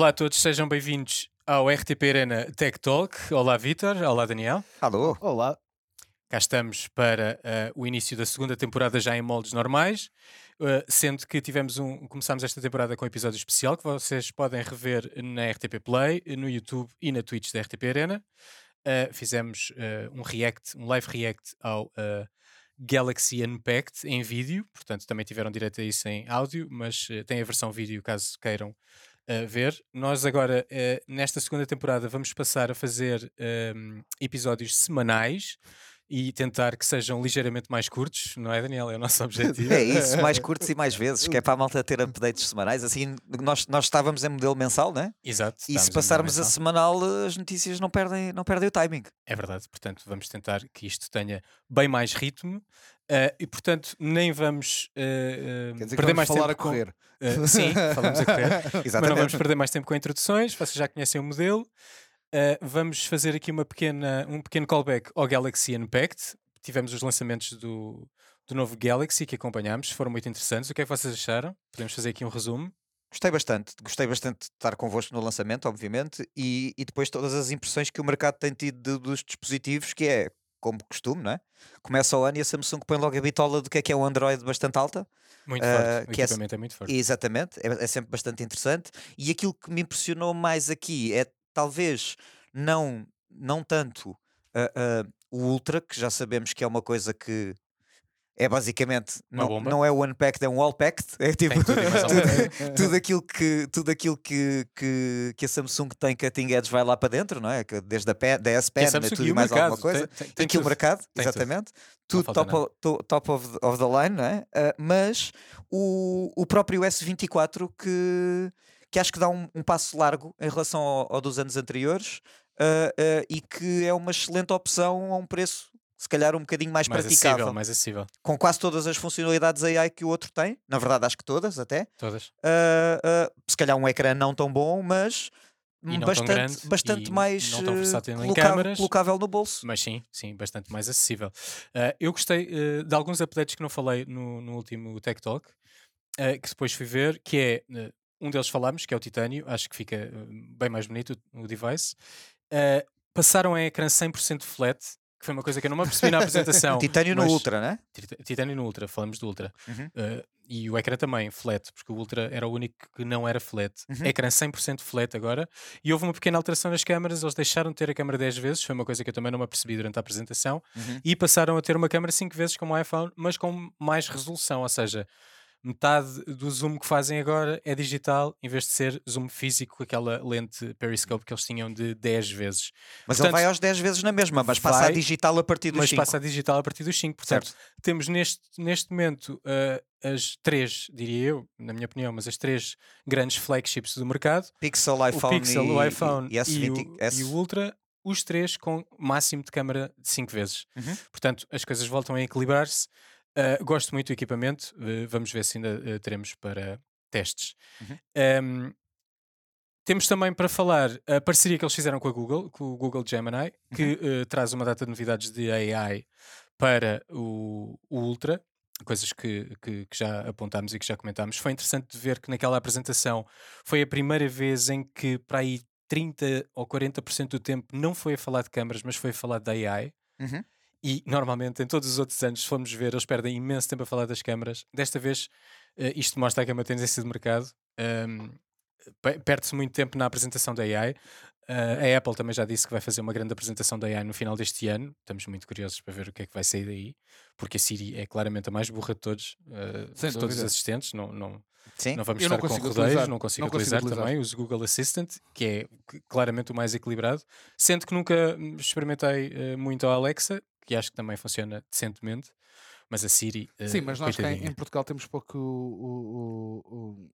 Olá a todos, sejam bem-vindos ao RTP Arena Tech Talk. Olá, Vitor. Olá, Daniel. Alô. Olá. Cá estamos para uh, o início da segunda temporada já em moldes normais, uh, sendo que tivemos um, começámos esta temporada com um episódio especial que vocês podem rever na RTP Play, no YouTube e na Twitch da RTP Arena. Uh, fizemos um react, um live react ao Galaxy Unpacked em vídeo, portanto também tiveram direito a isso em áudio, mas tem a versão vídeo caso queiram ver. Nós agora, nesta segunda temporada, vamos passar a fazer um, episódios semanais e tentar que sejam ligeiramente mais curtos, não é, Daniel? É o nosso objetivo. É isso, mais curtos e mais vezes, que é para a malta ter updates semanais. Assim, nós, nós estávamos em modelo mensal, não é? Exato. E se passarmos a semanal, as notícias não perdem, não perdem o timing. É verdade, portanto, vamos tentar que isto tenha bem mais ritmo uh, e, portanto, nem vamos uh, uh, perder mais falar tempo. a correr. Com... sim, falamos a correr. Exatamente. Mas não vamos perder mais tempo com introduções, vocês já conhecem o modelo. vamos fazer aqui uma pequena, um pequeno callback ao Galaxy Unpacked, tivemos os lançamentos do, do novo Galaxy que acompanhámos, foram muito interessantes. O que é que vocês acharam? Podemos fazer aqui um resumo. Gostei bastante, gostei bastante de estar convosco no lançamento, obviamente, e, e depois todas as impressões que o mercado tem tido de, dos dispositivos, que é como costume, não é? Começa o ano e a Samsung põe logo a bitola do que é que é o Android bastante alta. Muito uh, forte, o equipamento é, é, muito forte. Exatamente, é, é sempre bastante interessante. E aquilo que me impressionou mais aqui é talvez não, não tanto uh, uh, o Ultra, que já sabemos que é uma coisa que é basicamente não, não é o unpacked, é um all packed. É tipo tudo, tudo, tudo, aquilo, que, tudo aquilo que, que, que a Samsung tem cutting edge vai lá para dentro, não é? Desde a, P, da S Pen, né, tudo e mais mercado. alguma coisa. Tem, tem, tem aqui o mercado, tem exatamente. Tudo, tudo top, of, top of, the, of the line, não é? Uh, mas o, o próprio S24 que, que acho que dá um, um passo largo em relação ao, ao dos anos anteriores uh, uh, e que é uma excelente opção a um preço se calhar um bocadinho mais, mais praticável. Acessível, mais acessível. Com quase todas as funcionalidades AI que o outro tem. Na verdade, acho que todas até. Todas. Uh, se calhar um ecrã não tão bom, mas bastante, grande, bastante mais colocável, colocável, no bolso. Mas sim, sim, bastante mais acessível. Uh, eu gostei uh, de alguns updates que não falei no, no último Tech Talk, uh, que depois fui ver, que é um deles falámos, que é o titânio, acho que fica bem mais bonito o, o device. Uh, passaram a ecrã 100% flat, que foi uma coisa que eu não me apercebi na apresentação. Titânio no Ultra, né? Titânio no Ultra, falamos do Ultra. Uhum. Uh, e o ecrã também, flat, porque o Ultra era o único que não era flat. Uhum. Ecrã 100% flat agora. E houve uma pequena alteração nas câmaras, eles deixaram de ter a câmera 10 vezes, foi uma coisa que eu também não me apercebi durante a apresentação. Uhum. E passaram a ter uma câmera 5 vezes como o iPhone, mas com mais resolução, ou seja metade do zoom que fazem agora é digital, em vez de ser zoom físico, aquela lente periscope que eles tinham de 10 vezes. Mas Portanto, ele vai aos 10 vezes na mesma, mas passa a digital a partir dos 5. Mas passa a digital a partir dos 5. Portanto, certo. temos neste, neste momento uh, as três, diria eu, na minha opinião, mas as três grandes flagships do mercado: Pixel, iPhone, o Pixel, e, o iPhone e, e, e, o, e o Ultra os três com máximo de câmara de 5 vezes. Uhum. Portanto, as coisas voltam a equilibrar-se. Uh, gosto muito do equipamento, uh, vamos ver se ainda uh, teremos para testes. Uhum. Um, temos também para falar a parceria que eles fizeram com a Google, com o Google Gemini, que uhum. traz uma data de novidades de AI para o, o Ultra, coisas que, que, que, já apontámos e que já comentámos. Foi interessante de ver que naquela apresentação foi a primeira vez em que para aí 30 ou 40% do tempo não foi a falar de câmaras, mas foi a falar de AI. Uhum. E normalmente, em todos os outros anos, se formos ver, eles perdem imenso tempo a falar das câmaras. Desta vez, uh, isto mostra que é uma tendência de mercado. Um, Perde-se muito tempo na apresentação da AI. Uh, a Apple também já disse que vai fazer uma grande apresentação da AI no final deste ano. Estamos muito curiosos para ver o que é que vai sair daí, porque a Siri é claramente a mais burra de todos, uh, de todos os assistentes. Não, não, Sim. não vamos Eu estar não com rodeios, não consigo Não utilizar utilizar. também. Uso Google Assistant, que é claramente o mais equilibrado. Sendo que nunca experimentei uh, muito a Alexa, que acho que também funciona decentemente. Mas a Siri. uh, Sim, mas nós cá em, em Portugal temos pouco o, o- o-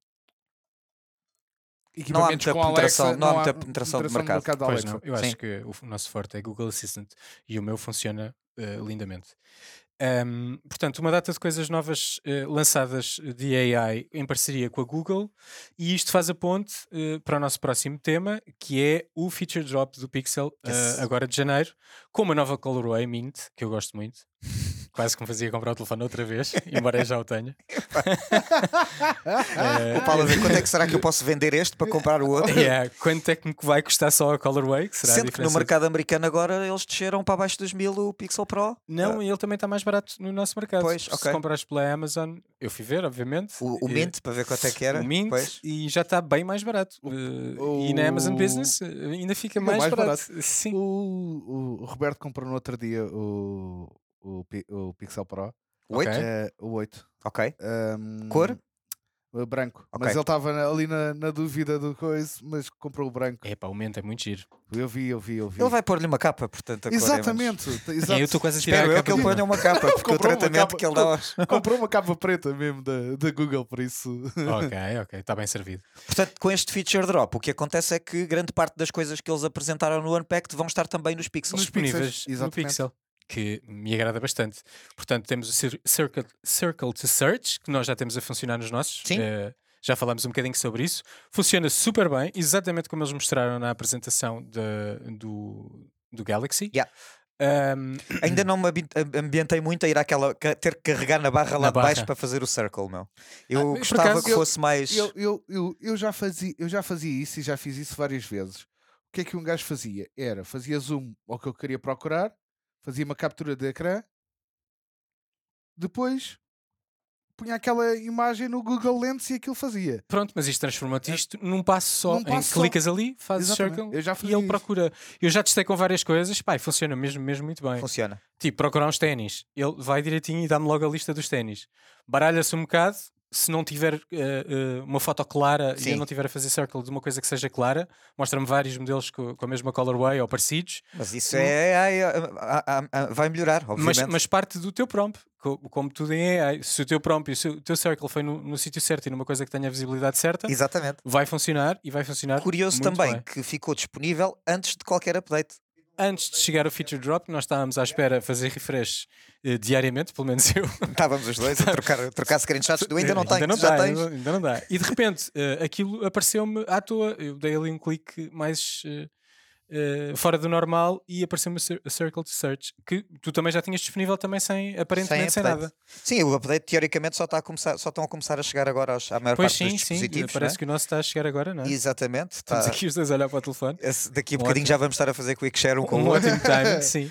Não há muita com Alexa, penetração- não há muita penetração de mercado. da Pois Alexa. não, eu Sim. acho que o nosso forte é Google Assistant e o meu funciona eh, lindamente. Ahm, portanto, uma data de coisas novas eh, lançadas de AI em parceria com a Google, e isto faz a ponte eh, para o nosso próximo tema, que é o feature drop do Pixel, eh, Yes. agora de janeiro, com uma nova colorway Mint, que eu gosto muito. Quase que me fazia comprar o telefone outra vez, embora eu já o tenha. O Paulo a ver quanto é que será que eu posso vender este para comprar o outro? Yeah, quanto é que me vai custar só a Colorway? Que será a Sendo que no mercado americano agora eles desceram para abaixo dos mil o Pixel Pro. Não, e ele também está mais barato no nosso mercado. Pois, Se ok. comprares pela Amazon, eu fui ver, obviamente. O, o e- Mint, para ver quanto é que era. o Mint Pois. e já está bem mais barato. Eh, E na Amazon o- Business eh, ainda fica mais, mais barato. Sim. O, o Roberto comprou no outro dia o, o, o Pixel Pro, O 8? Ok. eh, o 8. Ok. Ahm, Cor? Branco. Ok. Mas ele estava ali na, na dúvida do coisa, mas comprou o branco. Epá, o Mint é muito giro. Eu vi, eu vi, eu vi. Ele vai pôr-lhe uma capa, portanto. a cor é Exatamente. É, eu estou quase a tirar Espero a eu que ele ponha uma capa, porque o tratamento capa. que ele dá aos... Comprou uma capa preta mesmo da, da Google, por isso. Ok, ok, está bem servido. Portanto, com este feature drop, o que acontece é que grande parte das coisas que eles apresentaram no Unpacked vão estar também nos pixels. Nos disponíveis no exatamente. Pixel, que me agrada bastante. Portanto, temos o Cir- Circle, Circle to Search, que nós já temos a funcionar nos nossos. Sim. Eh, já falámos um bocadinho sobre isso. Funciona super bem, exatamente como eles mostraram na apresentação de- do, do Galaxy. Yeah. Ahm, Ainda não me ambi- ambientei muito a ir àquela. ter que carregar na barra lá Na de baixo para fazer o circle, meu. Eu Ah, gostava acaso, que eu- fosse mais. Eu, eu, eu, eu, já fazia, eu já fazia isso e já fiz isso várias vezes. O que é que um gajo fazia? Era, fazia zoom ao que eu queria procurar, fazia uma captura de ecrã, depois punha aquela imagem no Google Lens e aquilo fazia. pronto, mas isto transforma-te isto num passo só. Num em passo só. clicas ali, fazes Exatamente. circle Eu já e ele isso. procura. Eu já testei com várias coisas, pá, e funciona mesmo, mesmo muito bem. Funciona. Tipo, procurar uns ténis. Ele vai direitinho e dá-me logo a lista dos ténis. Baralha-se um bocado. Se não tiver eh, eh, uma foto clara e Sim. eu não tiver a fazer circle de uma coisa que seja clara, mostra-me vários modelos co- com, a mesma colorway ou parecidos, Mas isso é. ai, ah, vai melhorar, mas, obviamente. mas parte do teu prompt. Co- Como tudo em AI. Se o teu prompt e o, teu circle foi no, no sítio certo e numa coisa que tenha a visibilidade certa, Exatamente. vai funcionar e vai funcionar. Curioso também bem. que ficou disponível antes de qualquer update. Antes de chegar o feature drop, nós estávamos à espera fazer refresh eh, diariamente, pelo menos eu. Estávamos os dois a trocar, a trocar screenshots do ainda não tenho, ainda não já dá, tens. ainda, ainda não dá. E de repente eh, aquilo apareceu-me à toa. Eu dei ali um clique mais eh, eh, fora do normal e apareceu-me a cir- a Circle to Search, que tu também já tinhas disponível também sem aparentemente sem, update. nada. Sim, o update teoricamente só, está a começar, só estão a começar a chegar agora aos, à maior Pois parte sim, dos sim, dispositivos. parece não que o nosso está a chegar agora, não é? é? Exatamente. Estamos tá- aqui os dois a olhar para o telefone. esse- daqui a Um bocadinho ótimo- já vamos estar a fazer quick share um com um o outro. ótimo timing, sim.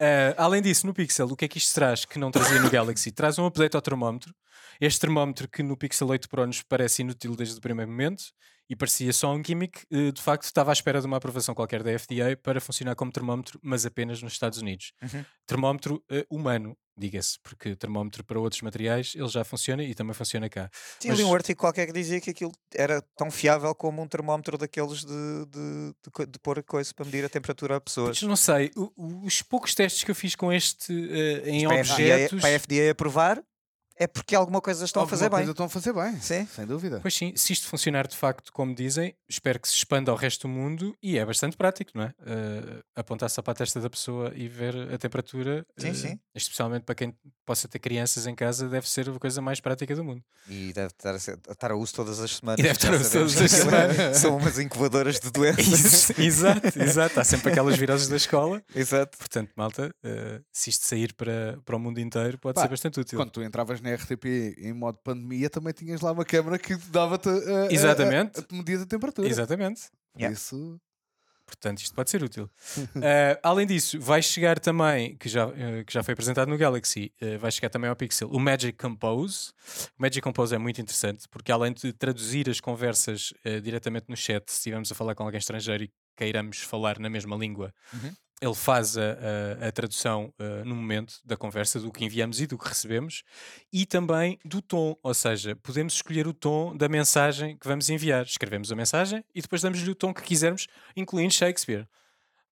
Uh, além disso, no Pixel, o que é que isto traz que não trazia no Galaxy? Traz um update ao termómetro. Este termómetro que no Pixel 8 Pro nos parece inútil desde o primeiro momento e parecia só um gimmick, uh, de facto estava à espera de uma aprovação qualquer da FDA para funcionar como termómetro, mas apenas nos Estados Unidos. Uhum. Termómetro uh, humano, diga-se, porque termómetro para outros materiais ele já funciona e também funciona cá. Tinha ali Mas- um artigo qualquer que dizia que aquilo era tão fiável como um termómetro daqueles de, de, de, de pôr coisa para medir a temperatura a pessoas. Mas não sei, os poucos testes que eu fiz com este uh, em Para a, FDA, objetos. para a FDA aprovar, é porque alguma coisa estão a Alguma fazer bem. coisa estão a fazer bem. Sim. Sem dúvida. Pois sim, se isto funcionar de facto como dizem, espero que se expanda ao resto do mundo e é bastante prático, não é? Eh, apontar só para a testa da pessoa e ver a temperatura, Sim, eh, sim. especialmente para quem possa ter crianças em casa, deve ser a coisa mais prática do mundo. E deve estar a, ser- a estar a uso todas as semanas. E deve estar a uso todas as é- semanas. São umas incubadoras de doenças. Exato, exato. Há sempre aquelas viroses da escola. Exato. Portanto, malta, eh, se isto sair para, para o mundo inteiro, pode Pá, ser bastante útil. Quando tu entravas na RTP em modo pandemia, também tinhas lá uma câmara que dava-te a, a- a- Exatamente. a, a medir a temperatura. Exatamente. Yeah. isso, Portanto, isto pode ser útil. Uh, além disso, vai chegar também, que já, uh, que já foi apresentado no Galaxy, uh, vai chegar também ao Pixel, o Magic Compose. O Magic Compose é muito interessante porque, além de traduzir as conversas uh, diretamente no chat, se estivermos a falar com alguém estrangeiro e queiramos falar na mesma língua, Uhum. ele faz a, a- a tradução uh, no momento da conversa, do que enviamos e do que recebemos, e também do tom, ou seja, podemos escolher o tom da mensagem que vamos enviar. Escrevemos a mensagem e depois damos-lhe o tom que quisermos, incluindo Shakespeare.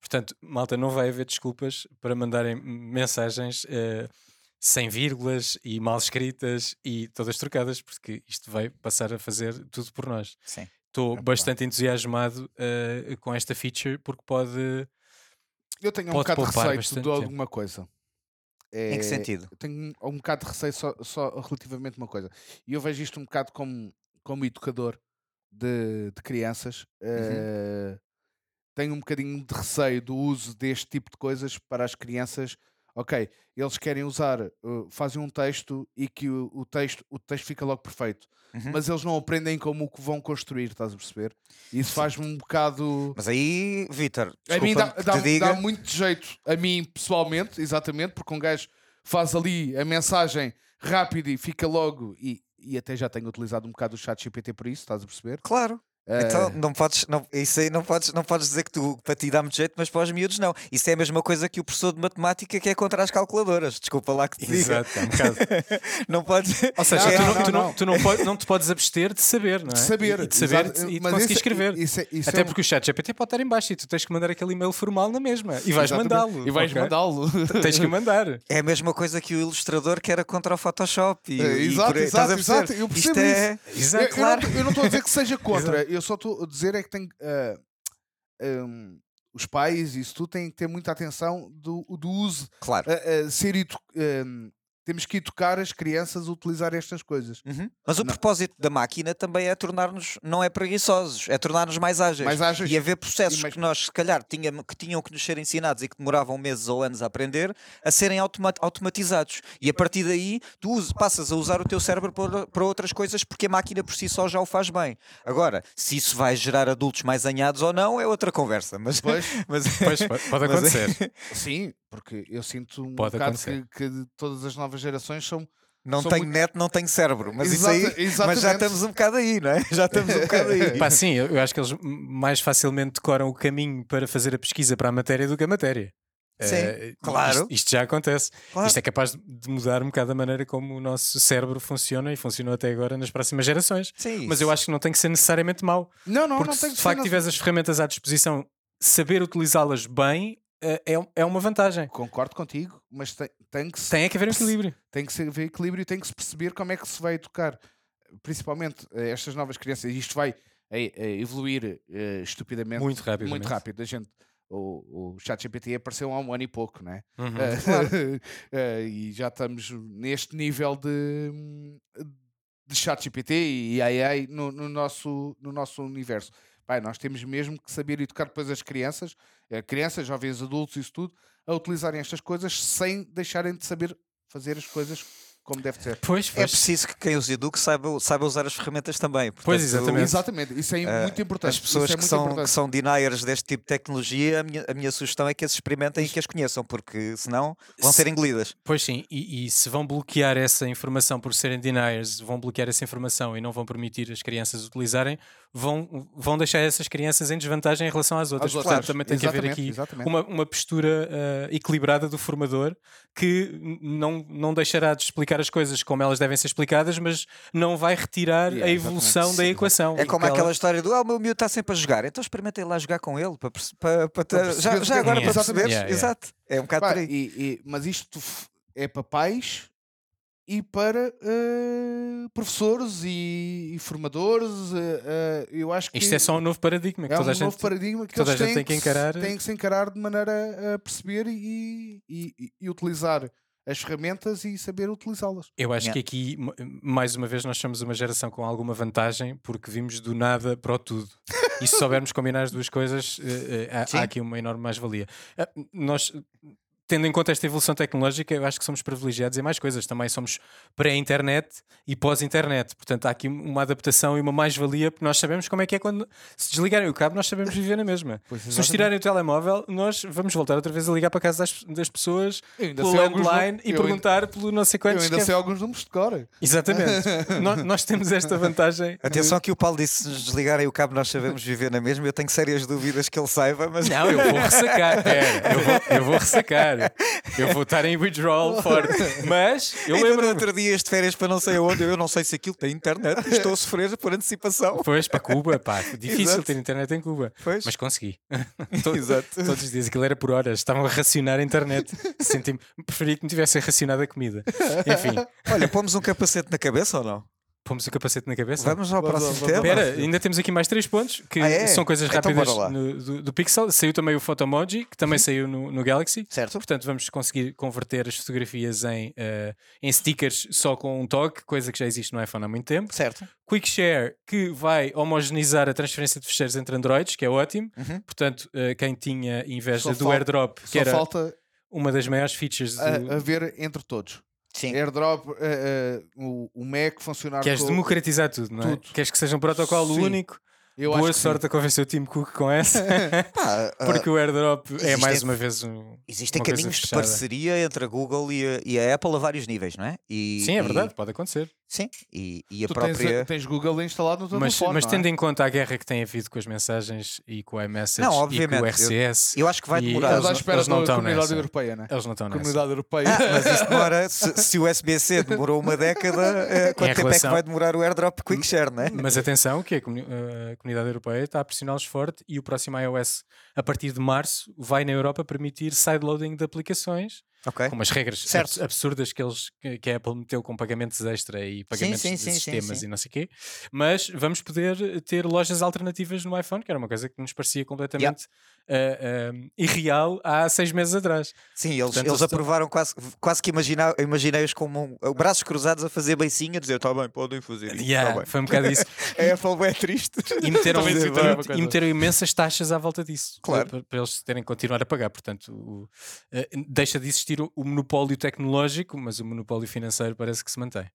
Portanto, malta, não vai haver desculpas para mandarem mensagens eh, sem vírgulas e mal escritas e todas trocadas, porque isto vai passar a fazer tudo por nós. Sim. Estou bastante entusiasmado eh, com esta feature porque pode. eu tenho um Pode bocado de poupar receio bastante de tempo. alguma coisa. Em que É, sentido? Eu tenho um, um bocado de receio só, só relativamente a uma coisa. E eu vejo isto um bocado como, como educador de, de crianças. Uhum. eh, tenho um bocadinho de receio do uso deste tipo de coisas para as crianças ok, eles querem usar, uh, fazem um texto e que o, o texto, o texto fica logo perfeito. Uhum. Mas eles não aprendem como o que vão construir, estás a perceber? Isso faz-me um bocado. Mas aí, Vitor, A mim dá, dá, diga, dá muito jeito, a mim pessoalmente, exatamente, porque um gajo faz ali a mensagem rápido e fica logo. E, e até já tenho utilizado um bocado o chat GPT por isso, estás a perceber? Claro. Eh, Então não podes, não, isso aí não podes, não podes dizer que tu para ti dá muito jeito, mas para os miúdos não. Isso é a mesma coisa que o professor de matemática que é contra as calculadoras. Desculpa lá que te diga. Exato, é um bocado. não podes. Ou seja, Não, tu, não, não, tu, não, não, não. tu não, pode- não te podes abster de saber, não é? de saber. E de saber exato, e de mas conseguir esse- escrever. Isso, é- isso Até é um- porque o chat GPT pode estar em baixo e tu tens que mandar aquele e-mail formal na mesma. E vais mandá-lo. E vais ok? mandá-lo. Tens que mandar. É a mesma coisa que o ilustrador que era contra o Photoshop. E, É, e exato, por exato, exato, eu Isto percebo é. Exato. Eu- eu, claro. eu não estou a dizer que seja contra, eu só estou a dizer é que tem. ah, hum, os pais e isso tudo têm que ter muita atenção do, do uso, Claro. a ser edu- hum, temos que educar as crianças a utilizar estas coisas. Uhum. Mas o Não. propósito da máquina também é tornar-nos, não é preguiçosos, é tornar-nos mais ágeis. Mais ágeis E haver processos e mais- que nós, se calhar, tinha, que tinham que nos ser ensinados e que demoravam meses ou anos a aprender, a serem automa- automatizados. E a partir daí, tu passas a usar o teu cérebro para, para outras coisas porque a máquina por si só já o faz bem. Agora, se isso vai gerar adultos mais anhados ou não, é outra conversa. Mas, Pois, mas, Pois, pode pode mas acontecer. sim, porque eu sinto um Pode bocado que, que todas as novas gerações são. não Sou tenho muito- net, não tenho cérebro. Mas Exata- isso aí. Mas já exatamente. estamos um bocado aí, não é? Já estamos um bocado aí. Pá, sim, eu acho que eles mais facilmente decoram o caminho para fazer a pesquisa para a matéria do que a matéria. Sim, Eh, claro. Isto, isto já acontece. Claro. Isto é capaz de mudar um bocado a maneira como o nosso cérebro funciona e funcionou até agora nas próximas gerações. Sim, Mas eu acho que não tem que ser necessariamente mau. Não, não, porque não tem se que de ser facto tiveres as ferramentas à disposição, saber utilizá-las bem eh, é, é uma vantagem. Concordo contigo, mas tem, tem que se Tem é que haver um equilíbrio. tem que haver equilíbrio e tem que se perceber como é que se vai educar, principalmente eh, estas novas crianças. E isto vai eh, eh, evoluir estupidamente Muito rápido. muito rápido. A gente, o, o ChatGPT apareceu há um ano e pouco, né? Uhum. Eh, e já estamos neste nível de, de ChatGPT e AI no, no nosso, no nosso universo. Pai, nós temos mesmo que saber educar depois as crianças, eh, crianças, jovens adultos, isso tudo, a utilizarem estas coisas sem deixarem de saber fazer as coisas como deve ser. Pois, É pois. preciso que quem os eduque saiba, saiba usar as ferramentas também. Pois, Portanto, exatamente. Exatamente, isso é eh, muito importante. As pessoas é que, são, que importante. são deniers deste tipo de tecnologia, a minha, a minha sugestão é que as experimentem e que as conheçam, porque senão vão ser engolidas. Pois sim, e, e se vão bloquear essa informação por serem deniers, vão bloquear essa informação e não vão permitir as crianças utilizarem, vão, vão deixar essas crianças em desvantagem em relação às outras. Portanto, outras. também tem que haver aqui exatamente. uma, uma postura ah, equilibrada do formador que não, não deixará de explicar as coisas como elas devem ser explicadas, mas não vai retirar Yeah, a evolução da equação. É como Aquela- aquela história do ah, o meu miúdo está sempre a jogar, então experimentem lá jogar com ele para, para, para, ter- perceber já, já é- agora para Exatamente. perceberes. Yeah, yeah. Exato. É um bocado Pá, por aí. e- e- mas isto é para pais e para eh, professores e, e formadores. eh, eh, eu acho que Isto é só um novo paradigma que é toda um a gente novo paradigma que toda eles a gente têm, tem que se- encarar. têm que se encarar de maneira a perceber e, e- e- e utilizar as ferramentas e saber utilizá-las. Eu acho Yeah. que aqui, mais uma vez, nós somos uma geração com alguma vantagem porque vimos do nada para o tudo. E se soubermos combinar as duas coisas, há- há, aqui uma enorme mais-valia. Nós, tendo em conta esta evolução tecnológica, eu acho que somos privilegiados em mais coisas. Também somos pré-internet e pós-internet. Portanto, há aqui uma adaptação e uma mais-valia porque nós sabemos como é que é quando se desligarem o cabo, nós sabemos viver na mesma. Pois, Se nos tirarem o telemóvel, nós vamos voltar outra vez a ligar para a casa das, das pessoas Eu ainda pelo sei landline num- e eu perguntar pelo não sei Eu quantos. ainda que é- sei alguns números de cor. Exatamente. nós, nós temos esta vantagem. Atenção que o Paulo disse: se nos desligarem o cabo, nós sabemos viver na mesma. Eu tenho sérias dúvidas que ele saiba, mas Não, eu vou ressacar. Pera, eu vou, eu vou ressacar. Eu vou estar em withdrawal forte. Mas eu no lembro. outro dia este férias para não sei aonde, eu não sei se aquilo tem internet, estou a sofrer por antecipação. Pois, para Cuba, pá, difícil Exato. ter internet em Cuba. Pois. Mas consegui. To- Exato. Todos os dias, aquilo era por horas. Estavam a racionar a internet. Senti preferia que me tivessem racionado a comida. Enfim, Olha, pomos um capacete na cabeça ou não? Pomos o capacete na cabeça. Vamos ao próximo vamos, tema. Espera, ainda temos aqui mais três pontos que Ah, é? são coisas Então rápidas no- do, do Pixel. Saiu também o Photomoji, que também saiu no, no Galaxy. Certo. Portanto, vamos conseguir converter as fotografias em, eh, em stickers só com um toque, coisa que já existe no iPhone há muito tempo. Certo. Quick Share, que vai homogeneizar a transferência de ficheiros entre Androids, que é ótimo. Uhum. Portanto, eh, quem tinha inveja Só do AirDrop, que era falta uma das maiores features do, a, a ver entre todos. Sim. Airdrop, eh, eh, o, o Mac funcionar Queres com- democratizar tudo, não é? tudo. Queres que seja um protocolo Sim. único? Eu Boa acho que sim. sorte a convencer o Tim Cook com essa, Pá, porque o airdrop é mais uma vez um. existem caminhos de parceria entre a Google e a, e a Apple a vários níveis, não é? E, Sim, é e- verdade, pode acontecer. Sim, e, e a Tu tens, própria. tens Google instalado no teu Mas, telefone, mas não tendo é? em conta a guerra que tem havido com as mensagens e com o iMessage Não, e com obviamente, o eu- RCS, Eu acho que vai demorar. Eles- espera eles não da estão comunidade nessa. europeia, né? eles não estão nessa. Comunidade europeia. Ah, mas isso demora. Se, se o USB-C demorou uma década, eh, quanto tempo é que relação- vai demorar o airdrop Quick Share, não é? Mas atenção, que a, comuni- a comunidade europeia está a pressioná-los forte e o próximo iOS, a partir de março, vai na Europa permitir sideloading de aplicações, Ok. com umas regras Certo. abs- absurdas que, eles, que a Apple meteu com pagamentos extra e pagamentos sim, de sim, sim, sistemas sim. e não sei o quê. Mas vamos poder ter lojas alternativas no iPhone, que era uma coisa que nos parecia completamente ah, ah, irreal há seis meses atrás. Sim, eles, Portanto, eles aprovaram quase, quase que imagina, imaginei-os como um- braços cruzados a fazer beicinho, a dizer: tá bem, podem fazer isso. Yeah, tá bem." foi um bocado isso. A Apple é triste. E meteram, e- meteram imensas taxas à volta disso Claro. para, para eles terem que continuar a pagar. Portanto, o- eh, deixa de existir o, o monopólio tecnológico, mas o monopólio financeiro parece que se mantém.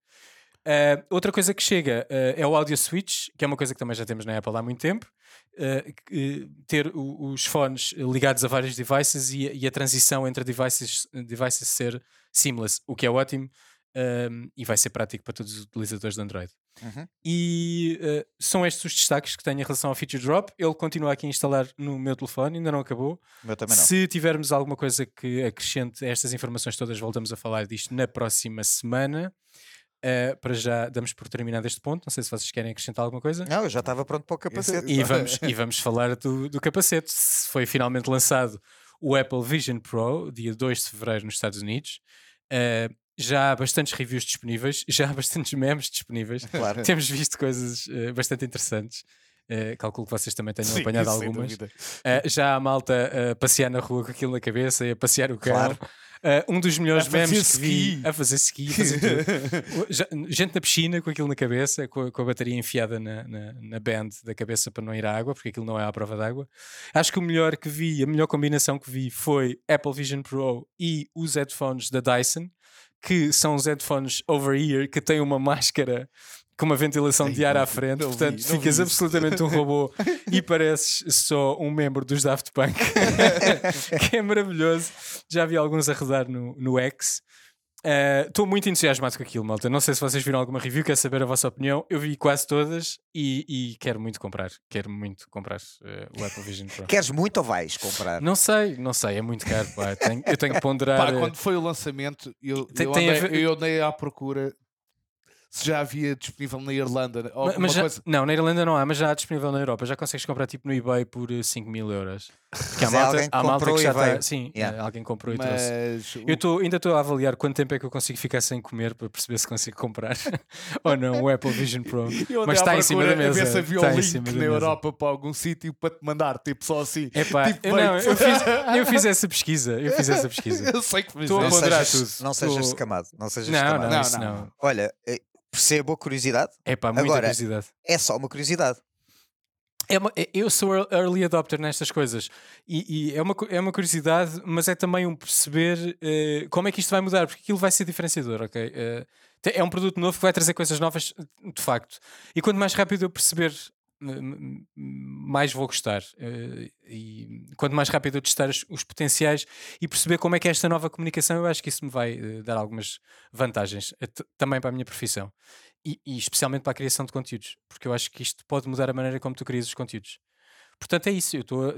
Eh, outra coisa que chega eh, é o Audio Switch, que é uma coisa que também já temos na Apple há muito tempo. eh, ter o- os fones ligados a vários devices e, a- e a transição entre devices, devices ser seamless, o que é ótimo ehm, e vai ser prático para todos os utilizadores de Android. Uhum. E eh, são estes os destaques que tenho em relação ao Feature Drop. Ele continua aqui a instalar no meu telefone, ainda não acabou. Meu também não. Se tivermos alguma coisa que acrescente a estas informações todas, voltamos a falar disto na próxima semana. Eh, para já damos por terminado este ponto. Não sei se vocês querem acrescentar alguma coisa. Não, eu já estava pronto para o capacete. E vamos, e vamos falar do, do capacete. Foi finalmente lançado o Apple Vision Pro, dia 2 de fevereiro, nos Estados Unidos. Eh, já há bastantes reviews disponíveis, já há bastantes memes disponíveis. Claro. Temos visto coisas eh, bastante interessantes. Eh, calculo que vocês também tenham Sim, apanhado algumas. Eh, já há malta a passear na rua com aquilo na cabeça e a passear o carro. Claro. Um dos melhores A memes que vi ski. a fazer ski, a fazer já- gente na piscina com aquilo na cabeça, com a, com a bateria enfiada na, na, na band da cabeça para não ir à água, porque aquilo não é à prova d'água. Acho que o melhor que vi, a melhor combinação que vi foi Apple Vision Pro e os headphones da Dyson, que são os headphones over-ear que têm uma máscara com uma ventilação Ai, de ar à vi, frente, vi, portanto não ficas vi absolutamente um robô e pareces só um membro dos Daft Punk, que é maravilhoso. Já vi alguns a rodar no, no X. Estou muito entusiasmado com aquilo, malta. Não sei se vocês viram alguma review, quero saber a vossa opinião. Eu vi quase todas e, e quero muito comprar. Quero muito comprar eh, o Apple Vision Pro. Queres muito ou vais comprar? Não sei, não sei, é muito caro. Pá. Tenho- eu tenho que ponderar. Pá, eh, quando foi o lançamento, eu, Tem- eu, a andei, ver- eu andei à procura se já havia disponível na Irlanda Ma- alguma mas já- coisa. Não, na Irlanda não há, mas já há disponível na Europa. Já consegues comprar tipo no eBay por eh, 5 mil euros. Porque há Mas é malta, alguém que há malta comprou que e já está. Sim, Yeah. eh, alguém comprou e trouxe. Mas Eu o- tô, ainda estou a avaliar quanto tempo é que eu consigo ficar sem comer para perceber se consigo comprar ou não o Apple Vision Pro. mas está em cima da a mesa. se havia está um link na mesa. Europa para algum sítio para te mandar, tipo só assim. Epá, tipo eu, não, eu, fiz, eu fiz essa pesquisa. Eu fiz essa pesquisa. eu sei que Estou a Não ponderar sejas, tudo. não sejas escamado. Não sejas Não, escamado. não, não. não. Olha, eh, percebo a curiosidade. Epá, muita Agora- curiosidade. É só uma curiosidade. É uma- é- eu sou ear- early adopter nestas coisas e, e é, uma, é uma curiosidade, mas é também um perceber eh, como é que isto vai mudar, porque aquilo vai ser diferenciador, ok? Te- é um produto novo que vai trazer coisas novas, de facto. E quanto mais rápido eu perceber, mais vou gostar. Eh, e quanto mais rápido eu testar os, potenciais e perceber como é que é esta nova comunicação, eu acho que isso me vai eh, dar algumas vantagens, eh, também para a minha profissão. E, e especialmente para a criação de conteúdos, porque eu acho que isto pode mudar a maneira como tu crias os conteúdos. Portanto, é isso. Eu estou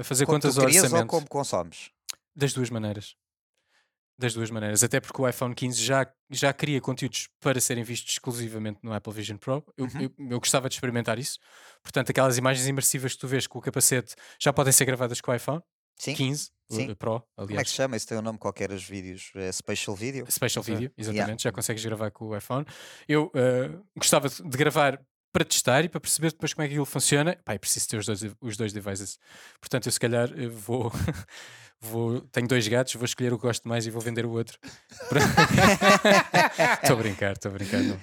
a- fazer Como contas ao querias ou orçamento como consomes? das duas maneiras. Das duas maneiras. Até porque o iPhone 15 já, já cria conteúdos para serem vistos exclusivamente no Apple Vision Pro. Eu, Uhum. eu, eu gostava de experimentar isso. Portanto, aquelas imagens imersivas que tu vês com o capacete já podem ser gravadas com o iPhone Sim? 15 o- Sim. Pro, Como é aliás. que se chama? Isso tem um nome qualquer, os vídeos. É Spatial Video? Special. Video, exatamente, já consegues gravar com o iPhone. Eu eh, gostava de gravar para testar e para perceber depois como é que aquilo funciona. Pá, eu preciso ter os dois, os dois devices. Portanto, eu se calhar vou, vou. Tenho dois gatos, vou escolher o que gosto mais e vou vender o outro. Estou a brincar, estou a brincar. Não.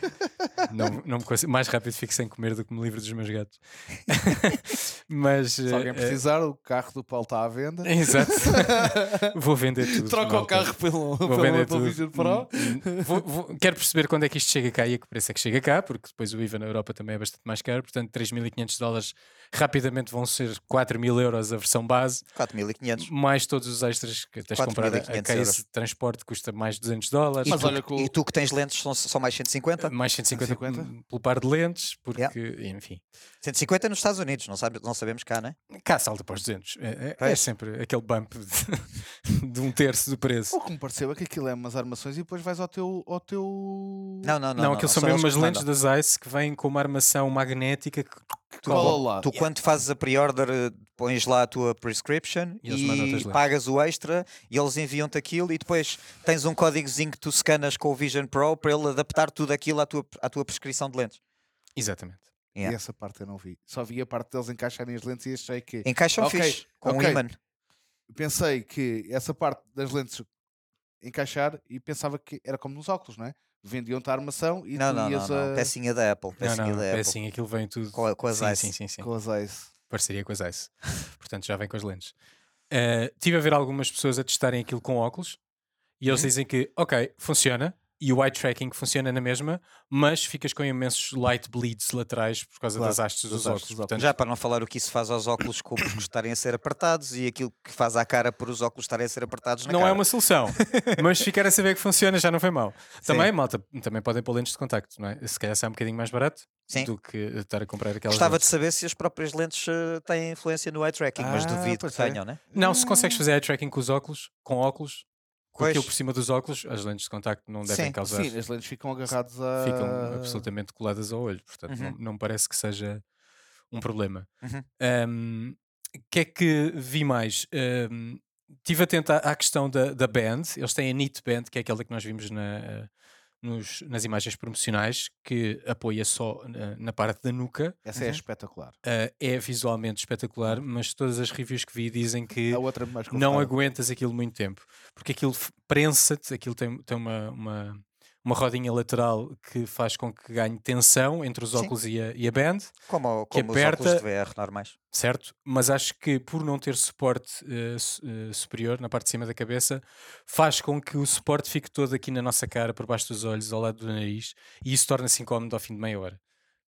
não, não me consigo- mais rápido fico sem comer do que me livro dos meus gatos. Mas. Se alguém eh, precisar, o carro do Paulo está à venda. Exato. Vou vender tudo. Troca o carro pelo, Vou pelo vender Apple tudo. Pro. Hum, hum. Vou- vou- quero perceber quando é que isto chega cá e a que preço é que chega cá, porque depois o IVA na Europa também é bastante mais caro. Portanto, 3.500 dólares rapidamente vão ser 4.000 euros a versão base, 4.500. mais todos os extras que tens de comprar. A 4.500 case de transporte custa mais de 200 dólares. Mas tu, olha que o- e tu que tens lentes são só mais 150? mais 150, 150? pelo par de lentes, porque, Yeah. enfim, 150 nos Estados Unidos, não, sabe, não sabemos cá, né? cá salta para os 200. É, é- é sempre aquele bump de, de um terço do preço. O que me pareceu é que aquilo é umas armações e depois vais ao teu. Ao teu... Não, não, não. Não, aquilo são eles mesmo umas lentes das ICE que vêm com uma armação magnética que Tu cola lá. Tu, quando fazes a pre-order, eh, pões lá a tua prescription E e pagas o extra e eles enviam-te aquilo e depois tens um códigozinho que tu scanas com o Vision Pro para ele adaptar tudo aquilo à tua, à tua prescrição de lentes. Exatamente. E Yeah. essa parte eu não vi. Só vi a parte deles encaixarem as lentes e achei que. Encaixam Ok, fixe, com ok. um imã. Pensei que essa parte das lentes encaixar e pensava que era como nos óculos, não é? Vendiam-te a armação e Não, tu não, não, ias não. a... Pecinha da Apple. Não, Pecinha não, da é Apple. aquilo vem tudo. Com, a- com as sim, ICE. sim, sim, sim. com as Ace. Parceria com as ICE. Portanto, já vem com as lentes. Eh, tive a ver algumas pessoas a testarem aquilo com óculos e eles Uhum. dizem que, ok, funciona e o eye tracking funciona na mesma, mas ficas com imensos light bleeds laterais por causa Claro, das hastes dos hastes óculos. dos Portanto, Já para não falar o que isso faz aos óculos com por estarem a ser apertados e aquilo que faz à cara por os óculos estarem a ser apertados na não cara. é uma solução, mas ficar a saber que funciona já não foi mal. Também, Sim. malta, também podem pôr lentes de contacto, não é? Se calhar sai um bocadinho mais barato Sim. do que estar a comprar aquelas Gostava de lentes. saber se as próprias lentes eh, têm influência no eye tracking, mas Ah, duvido que é. tenham, né? Não, se consegues fazer eye tracking com os óculos, com óculos, Pois. aquilo por cima dos óculos, as lentes de contacto não devem Sim, causar. Sim, as lentes ficam agarradas a. ficam absolutamente coladas ao olho, portanto Uhum. não, não parece que seja um problema. Uhum. Um, O que é que vi mais? Um, Estive atento à, à questão da, da band, eles têm a Neat Band, que é aquela que nós vimos na, nos- nas imagens promocionais, que apoia só na, na parte da nuca. Essa é Uhum. espetacular. Uh, é visualmente espetacular, mas todas as reviews que vi dizem que mais não aguentas aquilo muito tempo, porque aquilo prensa-te, aquilo tem, tem uma, uma, uma rodinha lateral que faz com que ganhe tensão entre os Sim. óculos e a, e a band, Como, Que como os óculos aperta- de VR normais. certo? Mas acho que por não ter suporte su- eh, superior na parte de cima da cabeça, faz com que o suporte fique todo aqui na nossa cara, por baixo dos olhos, ao lado do nariz, e isso torna-se incómodo ao fim de meia hora.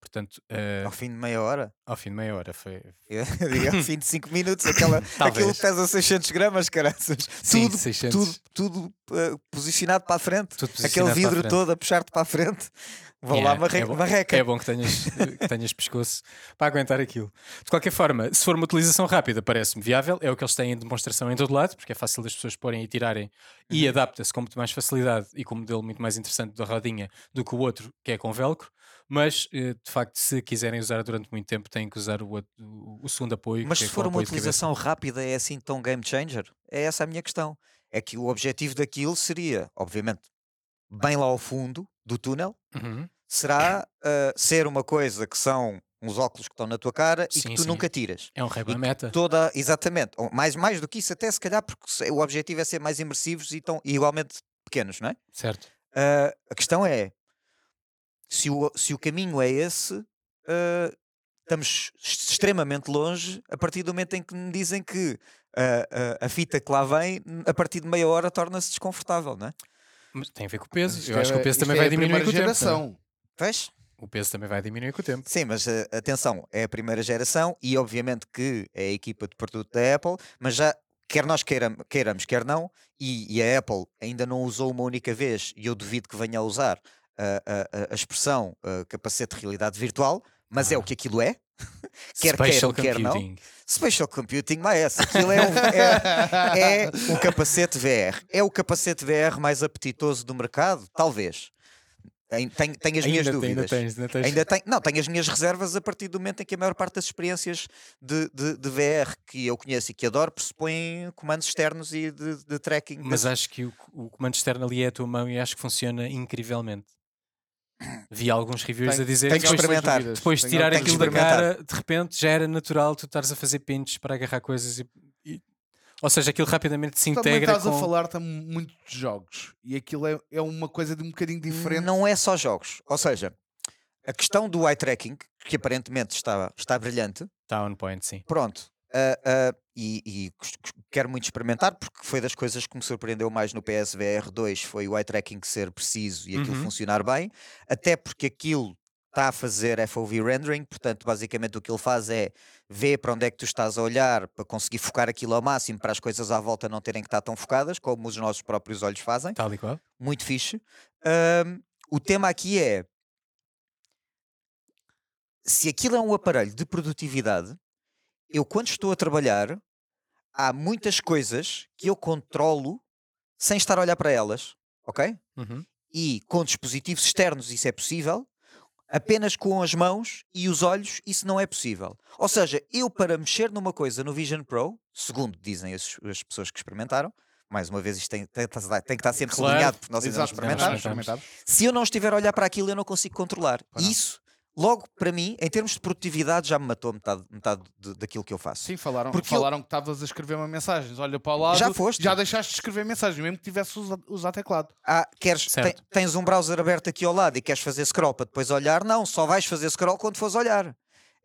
Portanto, eh, Ao fim de meia hora. ao fim de meia hora foi. Eu digo, ao fim de 5 minutos, aquela, aquilo pesa 600 gramas, caraças. Sim, tudo, 600. tudo, tudo eh, posicionado para a frente. Tudo Aquele vidro todo a puxar-te para a frente. Vou Yeah, lá, marre, é bom- marreca. É bom que tenhas, que tenhas pescoço para aguentar aquilo. De qualquer forma, se for uma utilização rápida, parece-me viável. É o que eles têm em demonstração em todo lado, porque é fácil das pessoas porem e tirarem e Uhum. adapta-se com muito mais facilidade e com um modelo muito mais interessante da rodinha do que o outro, que é com velcro. Mas, eh, de facto, se quiserem usar durante muito tempo, têm que usar o, outro- o- segundo apoio. Mas é se com for uma utilização rápida, é assim tão game changer? É essa a minha questão. É que o objetivo daquilo seria, obviamente, bem lá ao fundo do túnel, Uhum. será ah, ser uma coisa que são uns óculos que estão na tua cara e Sim, que tu sim. nunca tiras. É um E que meta. Toda, exatamente. Mais, mais do que isso, até se calhar, porque o objetivo é ser mais imersivos e, tão, e igualmente pequenos, não é? Certo. Ah, a questão é: se o, se o caminho é esse, ah, estamos est- extremamente longe a partir do momento em que me dizem que a fita que lá vem, a partir de meia hora, torna-se desconfortável, não é? Mas tem a ver com o peso. Isto Eu acho que é- o peso isto também é vai diminuir com o tempo. é? geração. Vês? O peso também vai diminuir com o tempo. Sim, mas ah, atenção, é a primeira geração e obviamente que é a equipa de produto da Apple, mas já quer nós queiram- queiramos, quer não, e, e a Apple ainda não usou uma única vez, e eu duvido que venha a usar a, a- a- expressão ah, capacete de realidade virtual, mas é o Ah. que aquilo é. quer Spatial queiram, quer não. computing. Spatial Computing, mas é essa. Aquilo é, um, é, é o capacete VR. É o capacete VR mais apetitoso do mercado? Talvez. Tem- Tenho, tenho as minhas Ainda, tem- ainda dúvidas. tens, ainda tens. Ainda tem, não, tenho as minhas reservas a partir do momento em que a maior parte das experiências de, de, de VR que eu conheço e que adoro pressupõem comandos externos e de, de tracking. Mas acho que o, o comando externo ali é a tua mão e acho que funciona incrivelmente. Vi alguns reviews Tenho- a dizer tenho que experimentar. depois de tirar aquilo da cara, de repente já era natural tu estares a fazer pinches para agarrar coisas e, e- ou seja, aquilo rapidamente se Também integra estás com... a falar muito de jogos e aquilo é, é uma coisa de um bocadinho diferente. Não é só jogos. Ou seja, a questão do eye tracking, que aparentemente está, está brilhante, Está on point, sim. pronto. ah, e, e quero muito experimentar porque foi das coisas que me surpreendeu mais no PSVR 2 foi o eye tracking ser preciso e aquilo Uhum. funcionar bem, até porque aquilo está a fazer FOV rendering, portanto, basicamente o que ele faz é ver para onde é que tu estás a olhar para conseguir focar aquilo ao máximo para as coisas à volta não terem que estar tão focadas, como os nossos próprios olhos fazem Tal e qual. muito fixe. Ahm, o tema aqui é se aquilo é um aparelho de produtividade, eu quando estou a trabalhar, há muitas coisas que eu controlo sem estar a olhar para elas, ok? Uhum. E com dispositivos externos isso é possível, apenas com as mãos e os olhos isso não é possível. Ou seja, eu para mexer numa coisa no Vision Pro, segundo dizem as, as pessoas que experimentaram, mais uma vez isto tem, tem- tem que estar sempre Claro. sublinhado porque nós ainda não Exato, experimentámos. Se eu não estiver a olhar para aquilo, eu não consigo controlar. Isso, logo para mim, em termos de produtividade, já me matou metade, metade de- daquilo que eu faço. Sim, falaram, Porque falaram que estavas a escrever uma mensagem. Olha para o lado, Já foste. já deixaste de escrever mensagem, mesmo que tivesse usado, usado teclado. Ah, queres, tens um browser aberto aqui ao lado e queres fazer scroll para depois olhar? Não, só vais fazer scroll quando fores olhar.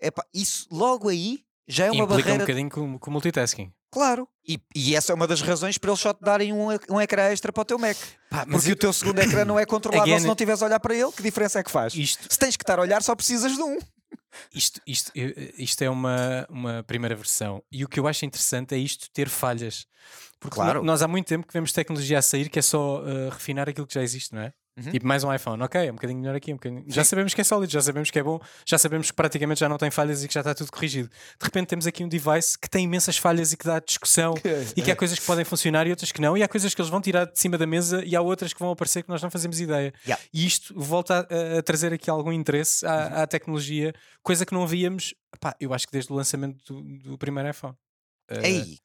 Epá, isso logo aí já é uma Implica um barreira. bocadinho com, com multitasking. Claro. E, e essa é uma das razões para eles só te darem um, um ecrã extra para o teu Mac. Pá, mas Porque o teu segundo ecrã não é controlável Again- se não estiveres a olhar para ele. Que diferença é que faz? isto, Se tens que estar a olhar, só precisas de um. isto, isto, isto é uma, uma primeira versão. E o que eu acho interessante é isto ter falhas. Porque Claro. nós há muito tempo que vemos tecnologia a sair que é só eh, refinar aquilo que já existe, não é? Uhum. Tipo, mais um iPhone, ok, é um bocadinho melhor aqui, um bocadinho... já sabemos que é sólido, já sabemos que é bom, já sabemos que praticamente já não tem falhas e que já está tudo corrigido. De repente temos aqui um device que tem imensas falhas e que dá discussão e que há coisas que podem funcionar e outras que não, e há coisas que eles vão tirar de cima da mesa e há outras que vão aparecer que nós não fazemos ideia. Yeah. E isto volta a, a trazer aqui algum interesse à, à tecnologia, coisa que não havíamos, pá, eu acho que desde o lançamento do, do primeiro iPhone. Eh, Ei,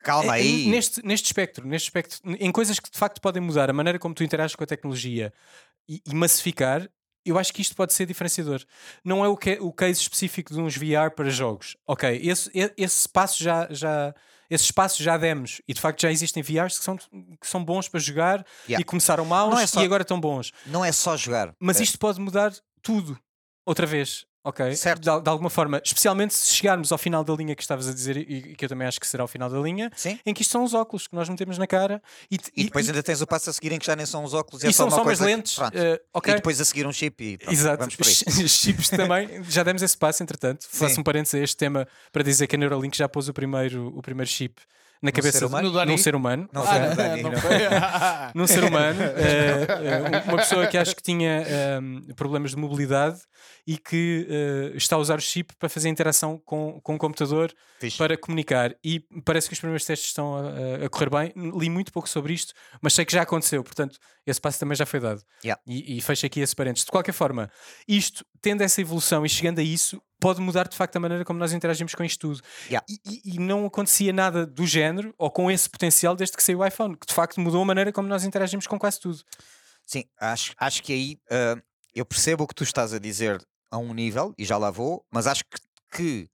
calma é- é aí. Neste, neste espectro, neste espectro, em coisas que de facto podem mudar a maneira como tu interages com a tecnologia e, e massificar, eu acho que isto pode ser diferenciador. Não é o, que, o case específico de uns VR para jogos. Ok, esse, esse espaço já. já esse espaço já demos e de facto já existem VRs que são, que são bons para jogar Yeah. e começaram maus é só- e agora estão bons. Não é só jogar. Mas É. isto pode mudar tudo outra vez. Ok? Certo. De, de alguma forma, especialmente se chegarmos ao final da linha que estavas a dizer, e, e que eu também acho que será o final da linha, Sim. em que isto são os óculos que nós metemos na cara e, te- E depois ainda tens o passo a seguir em que já nem são os óculos, é e só são só umas que- lentes. pronto. eh, ok? E depois a seguir um chip e pronto, Exato, vamos por aí. chips também, já demos esse passo, entretanto. Faço um parênteses a este tema para dizer que a Neuralink já pôs o primeiro, o primeiro chip na cabeça de- num ser humano. Não foi Ah, Dani, não não foi. num ser humano, eh, eh, uma pessoa que acho que tinha ehm, problemas de mobilidade e que eh, está a usar o chip para fazer interação com, com o computador Fixe. para comunicar. E parece que os primeiros testes estão a, a- a correr bem. Li muito pouco sobre isto, mas sei que já aconteceu, portanto, esse passo também já foi dado. Yeah. E, e fecho aqui esse parênteses. De qualquer forma, isto, tendo essa evolução e chegando a isso, pode mudar de facto a maneira como nós interagimos com isto tudo. Yeah. E, e- não acontecia nada do género ou com esse potencial desde que saiu o iPhone, que de facto mudou a maneira como nós interagimos com quase tudo. Sim, acho, acho que aí ah, eu percebo o que tu estás a dizer a um nível, e já lá vou, mas acho que, que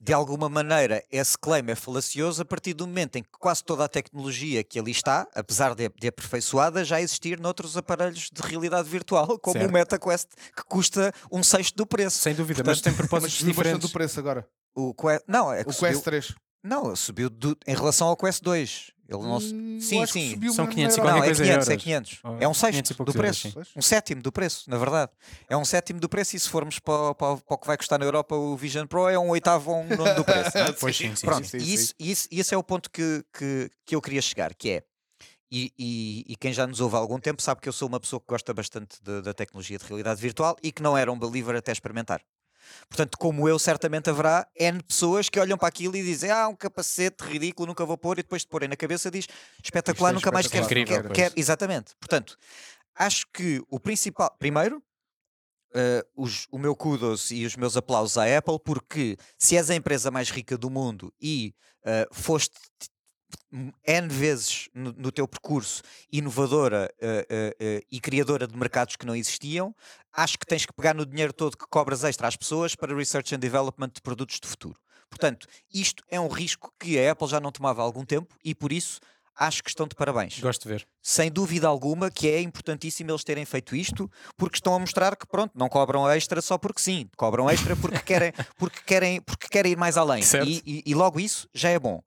de alguma maneira esse claim é falacioso a partir do momento em que quase toda a tecnologia que ali está, apesar de, de aperfeiçoada, já existir noutros aparelhos de realidade virtual, como Certo. o MetaQuest, que custa um sexto do preço. Sem dúvida, Portanto, mas tem Mas propósitos bastante diferentes. o preço agora. O Quest, não, é que O subiu, Quest 3. não, subiu do- em relação ao Quest 2. Ele não, Hum, sim, sim. São mesmo 500 e qualquer Não, é coisa 500, é euros. 500. Ou É um 500 sexto do euros, preço. sim. Um sétimo do preço, na verdade. É um sétimo do preço e se formos para, o- para, para o que vai custar na Europa o Vision Pro é um oitavo ou um nono do preço. é? Pois sim, sim, Pronto, sim, e sim. isso, isso, esse é o ponto que, que, que eu queria chegar, que é, e, e, e quem já nos ouve há algum tempo sabe que eu sou uma pessoa que gosta bastante de- da tecnologia de realidade virtual e que não era um believer até experimentar. Portanto, como eu, certamente haverá N pessoas que olham para aquilo e dizem ah, um capacete ridículo, nunca vou pôr, e depois de porem na cabeça diz espetacular, é nunca mais quero. Incrível, quero, pois. quero- Exatamente. Portanto, acho que o principal, primeiro, eh, os- o meu kudos e os meus aplausos à Apple, porque se és a empresa mais rica do mundo e eh, foste N vezes no, no teu percurso inovadora eh, eh, eh, e criadora de mercados que não existiam, acho que tens que pegar no dinheiro todo que cobras extra às pessoas para research and development de produtos de futuro. Portanto, isto é um risco que a Apple já não tomava há algum tempo e por isso acho que estão de parabéns. Gosto de ver. Sem dúvida alguma que é importantíssimo eles terem feito isto, porque estão a mostrar que pronto, não cobram extra só porque sim, cobram extra porque querem, porque querem, porque querem ir mais além. E, e- e logo isso já é bom.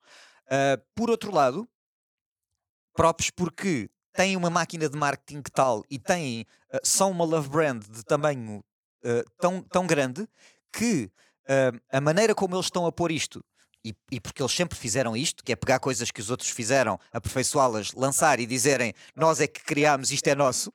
Ah, por outro lado, próprios porque têm uma máquina de marketing tal e têm, ah, são uma love brand de tamanho ah, tão, tão grande que a maneira como eles estão a pôr isto e, e porque eles sempre fizeram isto, que é pegar coisas que os outros fizeram, aperfeiçoá-las, lançar e dizerem nós é que criámos, isto é nosso.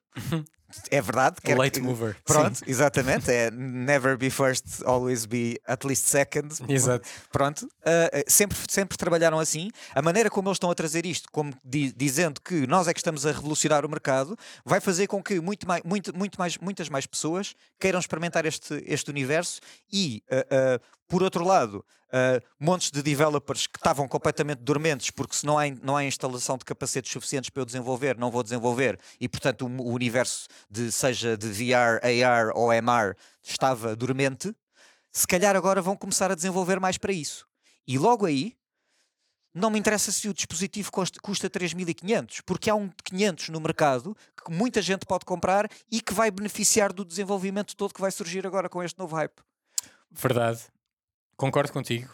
É verdade. quer Late mover. Pronto, exatamente. É never be first, always be at least second. Sim. Exato. Pronto, ah, sempre, sempre trabalharam assim. A maneira como eles estão a trazer isto, como di- dizendo que nós é que estamos a revolucionar o mercado, vai fazer com que muito mais, muito, muito mais, muitas mais pessoas queiram experimentar este, este universo e, ah, ah, por outro lado, ah, montes de developers que estavam completamente dormentes porque se não há, não há instalação de capacetes suficientes para eu desenvolver, não vou desenvolver e, portanto, o, o universo de seja de VR, AR ou MR estava dormente, se calhar agora vão começar a desenvolver mais para isso. E logo aí, não me interessa se o dispositivo custa, custa 3.500, porque há um de 500 no mercado que muita gente pode comprar e que vai beneficiar do desenvolvimento todo que vai surgir agora com este novo hype. Verdade. Concordo contigo.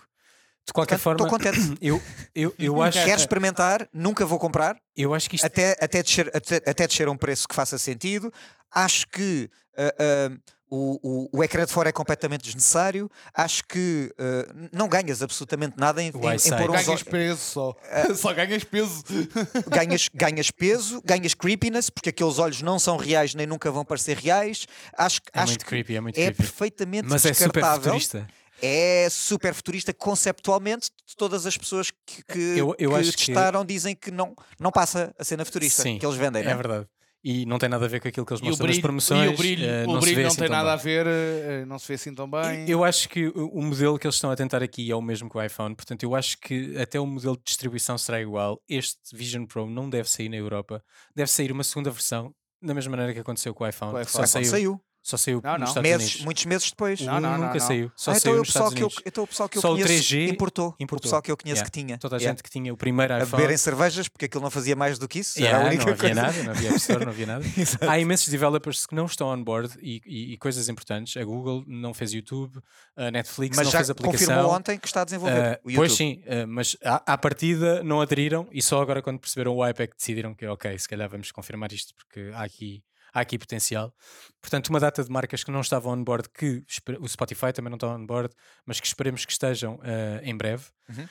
De qualquer Portanto, forma, Estou contente. eu, eu, eu, acho, Quero experimentar, nunca vou comprar, eu acho que isto até, até, descer, até, até descer a um preço que faça sentido. Acho que ah, ah, o, o, o ecrã de fora é completamente desnecessário. Acho que ah, não ganhas absolutamente nada em, em, em pôr Ganhas peso só. Só ganhas peso. ganhas, ganhas peso, ganhas creepiness, porque aqueles olhos não são reais nem nunca vão parecer reais. Acho, que- é acho muito que creepy, é muito é creepy. perfeitamente Mas é super descartável. futurista. É super futurista conceptualmente. Todas as pessoas que, que, Eu- eu que acho que- testaram dizem que não, não passa a cena futurista Sim, que eles vendem. É não é? verdade. E não tem nada a ver com aquilo que eles E o mostram nas brilho, promoções. e o brilho, o não, se brilho vê não assim tem nada bem. a ver, eh, não se vê assim tão bem. Eu acho que o o modelo que eles estão a tentar aqui é o mesmo que o iPhone, portanto, eu acho que até o modelo de distribuição será igual. Este Vision Pro não deve sair na Europa, deve sair uma segunda versão, da mesma maneira que aconteceu com o iPhone. O iPhone. Saiu, saiu. Só saiu Não, não. Meses, Unidos. muitos meses depois. O Não, não, nunca não, saiu, só Ah, então, saiu eu, nos pessoal Estados que eu, Unidos. então o pessoal que eu Só o conheço 3G importou. O importou. pessoal que eu conheço Yeah. que tinha. Toda a Yeah. gente que tinha o primeiro A iPhone. beberem cervejas, porque aquilo não fazia mais do que isso. Yeah, era a única não havia coisa. nada, não havia App Store, não havia nada. Há imensos developers que não estão on board e, e- e coisas importantes. A Google não fez YouTube, a Netflix Mas não fez aplicação. confirmou ontem que está a desenvolver o YouTube. pois sim, ah, mas à, à partida não aderiram e só agora quando perceberam o é que decidiram que ok, se calhar vamos confirmar isto porque há aqui, há aqui potencial. Portanto, uma data de marcas que não estavam on board, que o Spotify também não está on board, mas que esperemos que estejam ah, em breve. Uhum.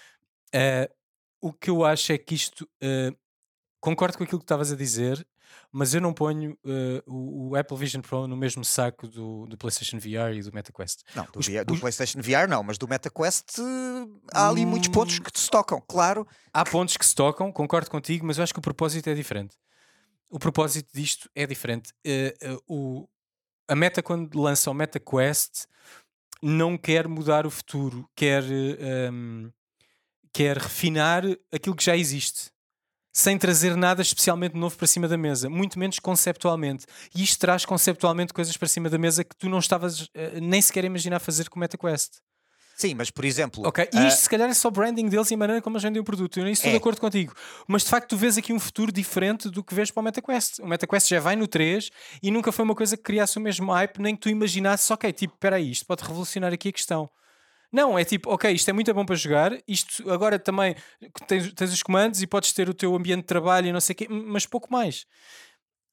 Ah, o que eu acho é que isto ah, concordo com aquilo que estavas a dizer, mas eu não ponho ah, o, o Apple Vision Pro no mesmo saco do, do PlayStation VR e do MetaQuest. Não, do, Os- VR do os- PlayStation VR não, mas do MetaQuest eh, há ali muitos pontos Hum. que se tocam, claro. Há pontos que se tocam, concordo contigo, mas eu acho que o propósito é diferente. O propósito disto é diferente. Eh, eh, o, a Meta, quando lança o MetaQuest, não quer mudar o futuro, quer, um, quer refinar aquilo que já existe. Sem trazer nada especialmente novo para cima da mesa, muito menos conceptualmente. E isto traz conceptualmente coisas para cima da mesa que tu não estavas eh, nem sequer a imaginar fazer com o MetaQuest. Sim, mas por exemplo, Ok, e ah, isto se calhar é só branding deles e a maneira como eles vendem o produto. Eu nem estou É. de acordo contigo. Mas de facto tu vês aqui um futuro diferente do que vês para o MetaQuest. O MetaQuest já vai no 3 e nunca foi uma coisa que criasse o mesmo hype, nem que tu imaginasses, ok, tipo, espera aí, isto pode revolucionar aqui a questão. Não, é tipo, ok, isto é muito bom para jogar, isto agora também tens, tens os comandos e podes ter o teu ambiente de trabalho e não sei o quê, mas pouco mais.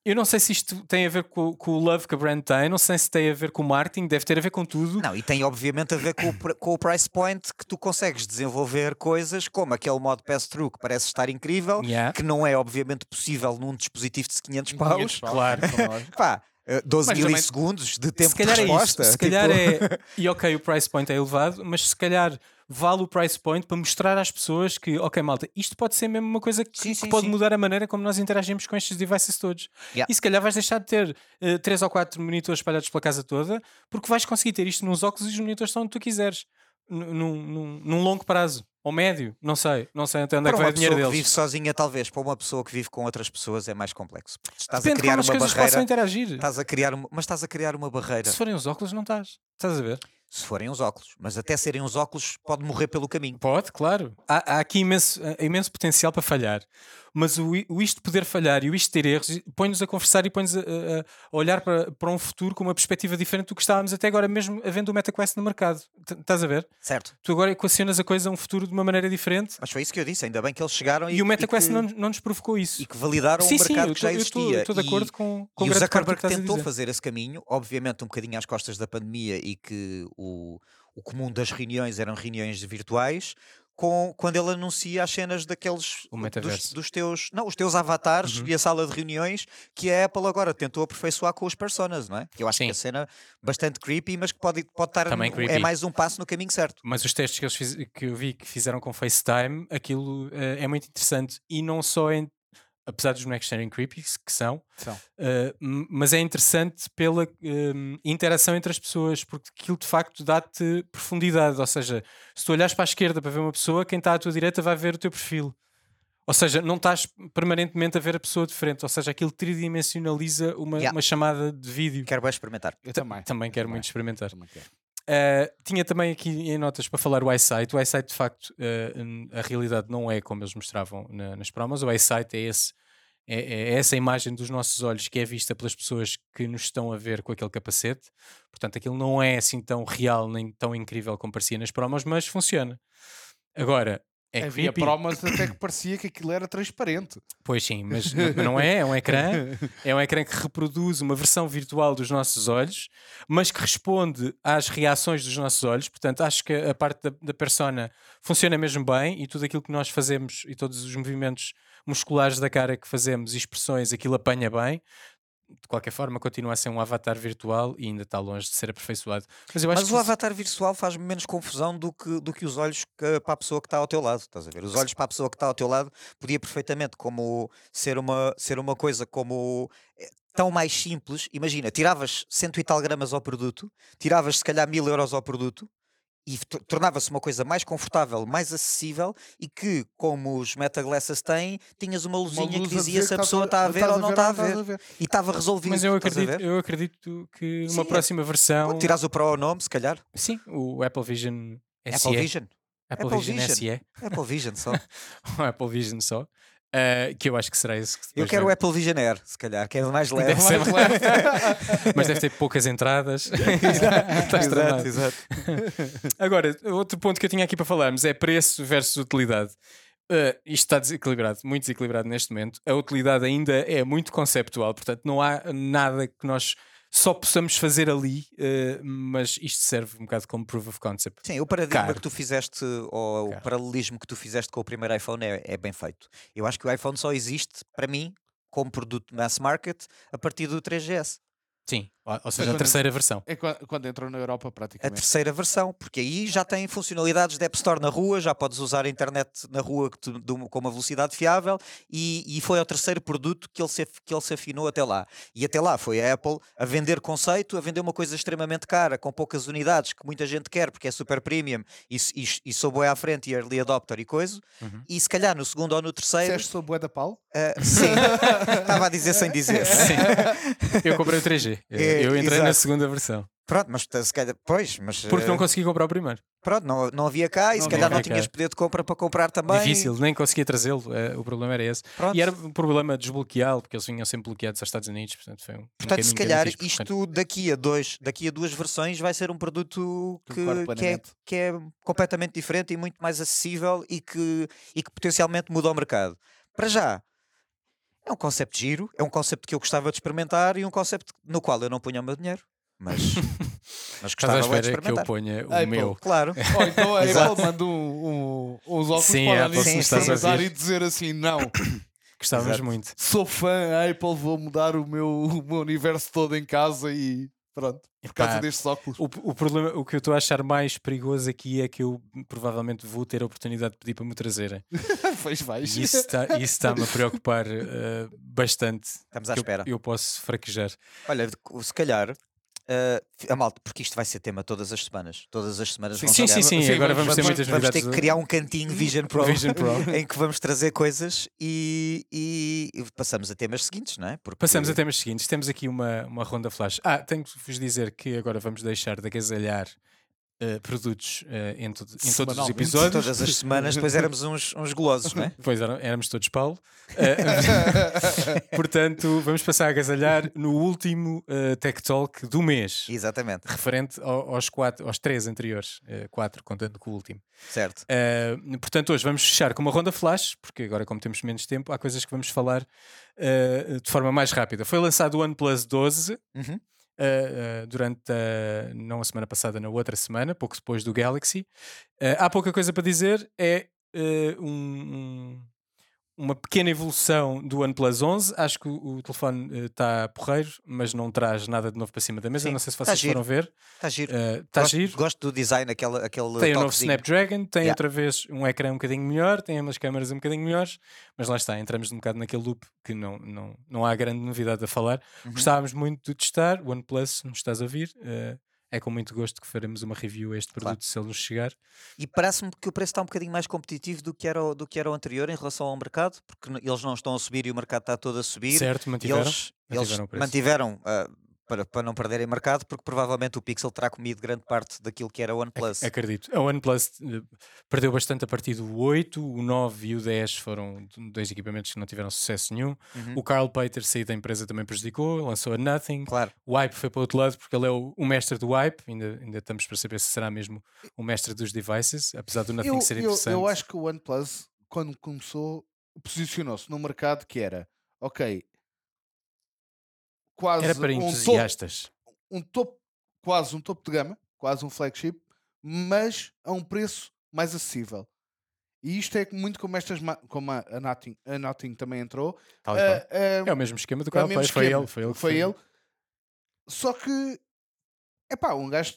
Eu não sei se isto tem a ver com, com o love que a brand tem, não sei se tem a ver com o marketing, deve ter a ver com tudo. Não, e tem obviamente a ver com o, com o price point que tu consegues desenvolver coisas como aquele modo pass-through que parece estar incrível, Yeah. que não é obviamente possível num dispositivo de 500 paus. Claro. Pá, eh, 12 Mas também- milissegundos de tempo se calhar de é resposta. isso. Se calhar tipo- é. E ok, o price point é elevado, mas se calhar vale o price point para mostrar às pessoas que, ok, malta, isto pode ser mesmo uma coisa que, Sim, que sim, pode sim. mudar a maneira como nós interagimos com estes devices todos. Yeah. E se calhar vais deixar de ter eh, três ou quatro monitores espalhados pela casa toda, porque vais conseguir ter isto nos óculos e os monitores estão onde tu quiseres. Num, num, num longo prazo. Ou médio, não sei. Não sei até onde é Para que vai uma o dinheiro pessoa que deles. vive sozinha, talvez, para uma pessoa que vive com outras pessoas é mais complexo. Estás Depende a de criar como as uma coisas possam barreira. interagir. Estás a criar uma, mas estás a criar uma barreira. Se forem os óculos, não estás. Estás a ver? Se forem os óculos. Mas até serem os óculos, pode morrer pelo caminho. Pode, claro. Há, há aqui imenso, eh, imenso potencial para falhar. Mas o, o isto poder falhar e o isto ter erros põe-nos a conversar e põe-nos a, a- olhar para, para um futuro com uma perspectiva diferente do que estávamos até agora, mesmo havendo o MetaQuest no mercado. Estás a ver? Certo. Tu agora equacionas a coisa a um futuro de uma maneira diferente Mas foi isso que eu disse, ainda bem que eles chegaram e, e, o MetaQuest que, não, não nos provocou isso. e que validaram sim, sim, mercado eu que já estou existia. de E- acordo com, com e o Zuckerberg tentou fazer esse caminho, obviamente um bocadinho às costas da pandemia e que o, o comum das reuniões eram reuniões virtuais, com, quando ele anuncia as cenas daqueles dos, dos teus, não, os teus avatares Uhum. e a sala de reuniões que a Apple agora tentou aperfeiçoar com os personas, não é? Que eu acho que Sim. é a cena bastante creepy, mas que pode, pode estar Também no- é mais um passo no caminho certo. Mas os testes que, eles fiz- que eu vi que fizeram com FaceTime, aquilo eh, é muito interessante. E não só em. Apesar dos bonecos serem creepy, que são, São. m- mas é interessante pela em, interação entre as pessoas, porque aquilo de facto dá-te profundidade. Ou seja, se tu olhares para a esquerda para ver uma pessoa, quem está à tua direita vai ver o teu perfil. Ou seja, não estás permanentemente a ver a pessoa de frente. Ou seja, aquilo tridimensionaliza uma, Yeah. uma chamada de vídeo. Quero bem experimentar. Eu também. Também quero Também. muito experimentar. Também quero. Uh, tinha também aqui em notas para falar o iSight. O iSight, de facto, uh, a realidade não é como eles mostravam na- nas promos. O iSight é, é, é essa imagem dos nossos olhos que é vista pelas pessoas que nos estão a ver com aquele capacete. Portanto, aquilo não é assim tão real nem tão incrível como parecia nas promos, mas funciona. Agora, é Havia creepy. promos até que parecia que aquilo era transparente. Pois sim, mas n- mas não é, é um ecrã. É um ecrã que reproduz uma versão virtual dos nossos olhos, mas que responde às reações dos nossos olhos. Portanto, acho que a parte da, da persona funciona mesmo bem e tudo aquilo que nós fazemos e todos os movimentos musculares da cara que fazemos e expressões, aquilo apanha bem. De qualquer forma, continua a ser um avatar virtual e ainda está longe de ser aperfeiçoado. Mas eu acho Mas que o avatar virtual faz menos confusão do que, do que os olhos que- para a pessoa que está ao teu lado. Estás a ver? Os olhos para a pessoa que está ao teu lado podia perfeitamente como ser uma, ser uma coisa como eh, tão mais simples. Imagina, tiravas cento e tal gramas ao produto, tiravas se calhar mil euros ao produto. E to- tornava-se uma coisa mais confortável, mais acessível e que, como os metaglasses têm, tinhas uma luzinha Uma que luz a dizia se a que pessoa está a ver ou não está a estás ver. E estava resolvido. mas eu acredito, ver? eu acredito que Sim, uma é- próxima versão. Tiras o Pro ao nome, se calhar. Sim, o Apple Vision SE. Apple Vision. Apple, Apple Vision, Vision. SE. Apple Vision só. o Apple Vision só. Uh, que eu acho que será esse que Eu quero o Apple Vision Air, se calhar, que é mais leve. Deve ser Mais mais mas deve ter poucas entradas. Estás exato, exato. Agora, outro ponto que eu tinha aqui para falarmos é preço versus utilidade. Uh, isto está desequilibrado, muito desequilibrado neste momento. A utilidade ainda é muito conceptual, portanto, não há nada que nós só possamos fazer ali, uh, mas isto serve um bocado como proof of concept. Sim, o paradigma Caro. que tu fizeste, ou Caro. o paralelismo que tu fizeste com o primeiro iPhone é, é bem feito. Eu acho que o iPhone só existe, para mim, como produto mass market, a partir do 3GS. Sim, ou, ou seja, a quando- terceira versão. É qua- quando entrou na Europa, A praticamente. terceira versão, porque aí já tem funcionalidades de App Store na rua, já podes usar a internet na rua de com uma velocidade fiável e, e foi o terceiro produto que ele, se, que ele se afinou até lá. E até lá foi a Apple a vender conceito, a vender uma coisa extremamente cara, com poucas unidades, que muita gente quer porque é super premium e, e, e sou boi à frente e early adopter e coisa. Uhum. E se calhar no segundo ou no terceiro, Disseste sobre o da Paulo? ah, sim, estava a dizer sem dizer. Sim. Eu comprei o 3G. Eu, É, eu entrei na exato. segunda versão. Pronto, mas se calhar, pois, mas Porque não eh, consegui comprar o primeiro. pronto, não, não havia cá e Não se calhar não cá. tinhas poder de compra para comprar também. Difícil, nem conseguia trazê-lo. eh, o problema era esse. Pronto. E era um problema desbloqueá-lo, porque eles vinham sempre bloqueados aos Estados Unidos. Portanto, foi um, um Portanto, se calhar percorrer. isto daqui a, dois, daqui a duas versões vai ser um produto que, que, é, que é completamente diferente e muito mais acessível e que, e que potencialmente muda o mercado. Para já, é um conceito giro, é um conceito que eu gostava de experimentar e um conceito no qual eu não punha o meu dinheiro, mas, mas Estás à gostava de espera que eu experimentar. ponha o Ei, meu. Claro. Ou então a Exato. Apple manda um, um, uns óculos Sim, para a a Apple, a experimentar ouvir. e dizer assim: não, Gostávamos Exato. muito. sou fã, a Apple vou mudar o meu, o meu universo todo em casa e pronto. Por causa Epá, destes óculos. O, o problema, o que eu estou a achar mais perigoso aqui é que eu provavelmente vou ter a oportunidade de pedir para me trazerem. Pois vais. E isso está- isso está-me a preocupar eh, bastante. Estamos à eu- espera. Eu, posso fraquejar. Olha, se calhar. Eh, a malta, porque isto vai ser tema todas as semanas. Todas as semanas vão Sim, chegar- sim, sim. Sim, agora vamos, vamos- ter vamos- muitas Vamos ter novidades. que criar um cantinho Vision Pro, Vision Pro. em que vamos trazer coisas e, e- e passamos a temas seguintes, não é? Porque Passamos a temas seguintes. Temos aqui uma, uma ronda flash. Ah, tenho que vos dizer que agora vamos deixar de agasalhar uh, produtos uh, em, todo, em todos os episódios. Todas as semanas, depois éramos uns, uns golosos, não é? Pois eram- éramos todos Paulo. Uh, portanto, vamos passar a agasalhar no último uh, Tech Talk do mês, Exatamente, referente ao- aos, quatro, aos três anteriores, uh, quatro, contando com o último. certo. Uh, portanto, hoje vamos fechar com uma ronda flash, porque agora, como temos menos tempo, há coisas que vamos falar uh, de forma mais rápida. Foi lançado o OnePlus 12 Uhum. Uh, durante a, não a semana passada, na outra semana, pouco depois do Galaxy. Uh, há pouca coisa para dizer, é um- um- uma pequena evolução do OnePlus 11. Acho que o, o telefone está porreiro, mas não traz nada de novo para cima da mesa. Sim, não sei se tá vocês giro. foram ver. Está giro. Está gosto, giro. gosto do design, aquele, aquele Tem o novo toquezinho. Snapdragon, tem Yeah. outra vez um ecrã um bocadinho melhor, tem umas câmaras um bocadinho melhores, mas lá está, entramos um bocado naquele loop que não, não, não há grande novidade a falar. Uhum. Gostávamos muito de testar, o OnePlus, nos estás a ouvir, eh, é com muito gosto que faremos uma review a este produto Claro. se ele nos chegar. E parece-me que o preço está um bocadinho mais competitivo do que, era o, do que era o anterior em relação ao mercado, porque eles não estão a subir e o mercado está todo a subir. Certo, mantiveram. eles, mantiveram eles o preço. mantiveram ah, para, para não perderem mercado, porque provavelmente o Pixel terá comido grande parte daquilo que era o OnePlus. Ac- Acredito. A OnePlus eh, perdeu bastante a partir do 8, o 9 e o 10 foram dois equipamentos que não tiveram sucesso nenhum. Uhum. O Carl Pater sair da empresa também prejudicou, lançou a Nothing. Claro, O Wipe foi para o outro lado porque ele é o, o mestre do Wipe. Ainda, ainda estamos para saber se será mesmo o mestre dos devices, apesar do Nothing eu, ser eu- interessante. eu acho que o OnePlus, quando começou, posicionou-se no mercado que era, ok, quase Era para um topo, entusiastas. um topo, quase um topo de gama, quase um flagship, mas a um preço mais acessível. E isto é muito como estas, como a, a, Nothing, a Nothing também entrou. Tal qual. ah, é o mesmo esquema do é mesmo Pater. Foi esquema. ele. Foi ele. que Foi ele. Só que, é pá, um gajo,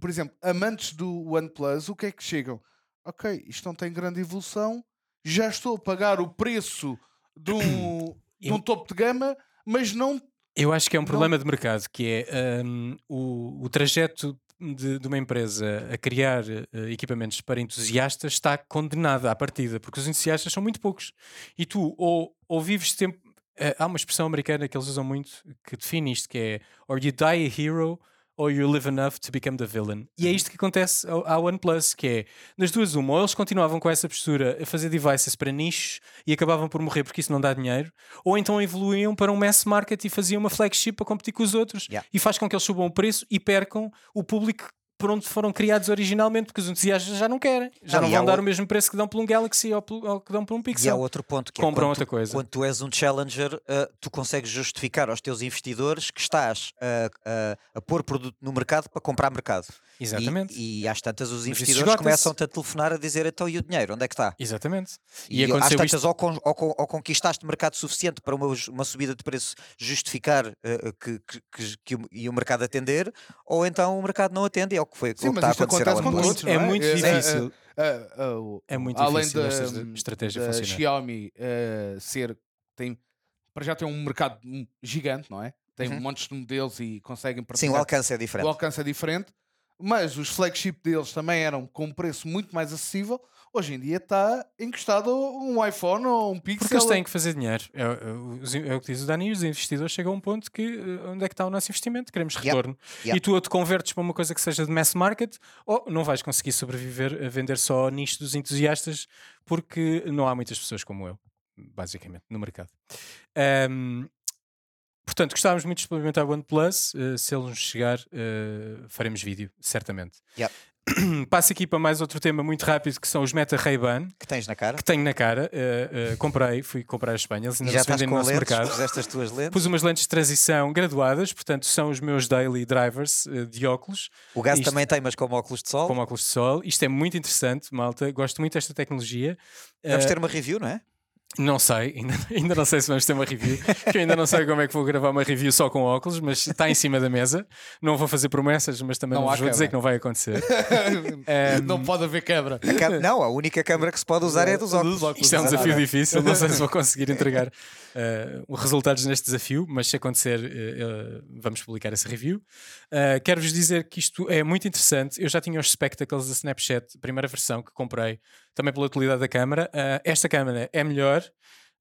por exemplo, amantes do OnePlus, o que é que chegam? Ok, isto não tem grande evolução, já estou a pagar o preço de um, de um topo de gama, mas não. Eu acho que é um Não- problema de mercado, que é hum, o, o trajeto de, de uma empresa a criar eh, equipamentos para entusiastas está condenada à partida, porque os entusiastas são muito poucos. E tu, ou, ou vives tempo. eh, há uma expressão americana que eles usam muito que define isto, que é or you die a hero or you live enough to become the villain. E é isto que acontece ao, ao OnePlus, que é, das duas uma, ou eles continuavam com essa postura a fazer devices para nichos e acabavam por morrer porque isso não dá dinheiro, ou então evoluíam para um mass market e faziam uma flagship para competir com os outros Yeah. e faz com que eles subam o preço e percam o público por onde foram criados originalmente, porque os entusiastas já não querem, já Não, não, e vão dar outro- o mesmo preço que dão por um Galaxy ou, pelo- ou que dão por um E há Pixel. outro ponto que Compram é quando outra tu, coisa. quando tu és um challenger, ah, tu consegues justificar aos teus investidores que estás a, a, a pôr produto no mercado para comprar mercado. E- Exatamente. E, às tantas os investidores começam-te a telefonar a dizer então e o dinheiro, onde é que está? Exatamente. E, E, às tantas isto. ou, con- ou ou conquistaste mercado suficiente para uma, uma subida de preço justificar eh, que, que, que, que o, e o mercado atender, ou então o mercado não atende, e é o que foi Sim, o que mas está a acontecer ao acontece com É não muito É, é, difícil. é, é, o- É muito além difícil da, esta estratégia da. Xiaomi eh, ser tem para já tem um mercado hum, gigante, não é? Tem Uhum. montes de modelos e conseguem Sim, o alcance é o diferente. alcance é diferente, mas os flagship deles também eram com um preço muito mais acessível. Hoje em dia está encostado um iPhone ou um Pixel. Porque eles têm que fazer dinheiro. É, é, é o que diz o Dani, os investidores chegam a um ponto que eh, onde é que está o nosso investimento? Queremos Yep. retorno. Yep. E tu ou te convertes para uma coisa que seja de mass market ou não vais conseguir sobreviver a vender só nicho dos entusiastas porque não há muitas pessoas como eu, basicamente, no mercado. Ahm, portanto, gostávamos muito de experimentar o OnePlus. eh, se ele nos chegar, eh, faremos vídeo, certamente. Yep. Passo aqui para mais outro tema muito rápido que são os Meta Ray-Ban Que tens na cara. que tenho na cara. eh, eh, comprei, fui comprar a Espanha, eles E ainda já estás no com nosso lentes, mercado. puseste as tuas lentes. Pus umas lentes de transição graduadas, portanto, são os meus daily drivers eh, de óculos, O gás isto- também tem, mas como óculos de sol. como óculos de sol. Isto é muito interessante, malta. Gosto muito desta tecnologia. Vamos ter uma review, não é? Não sei, ainda, ainda não sei se vamos ter uma review, porque eu ainda não sei como é que vou gravar uma review só com óculos, mas está em cima da mesa. Não vou fazer promessas, mas também Não não, vou dizer que não vai acontecer. Ehm, não pode haver quebra. A Não, a única câmara que se pode usar é dos óculos. Isto é um desafio difícil, não sei se vou conseguir entregar os resultados neste desafio, mas se acontecer, eh, eh, vamos publicar essa review. Quero-vos dizer que isto é muito interessante. Eu já tinha os Spectacles da Snapchat, primeira versão que comprei, também pela utilidade da câmara. Eh, esta câmara é melhor.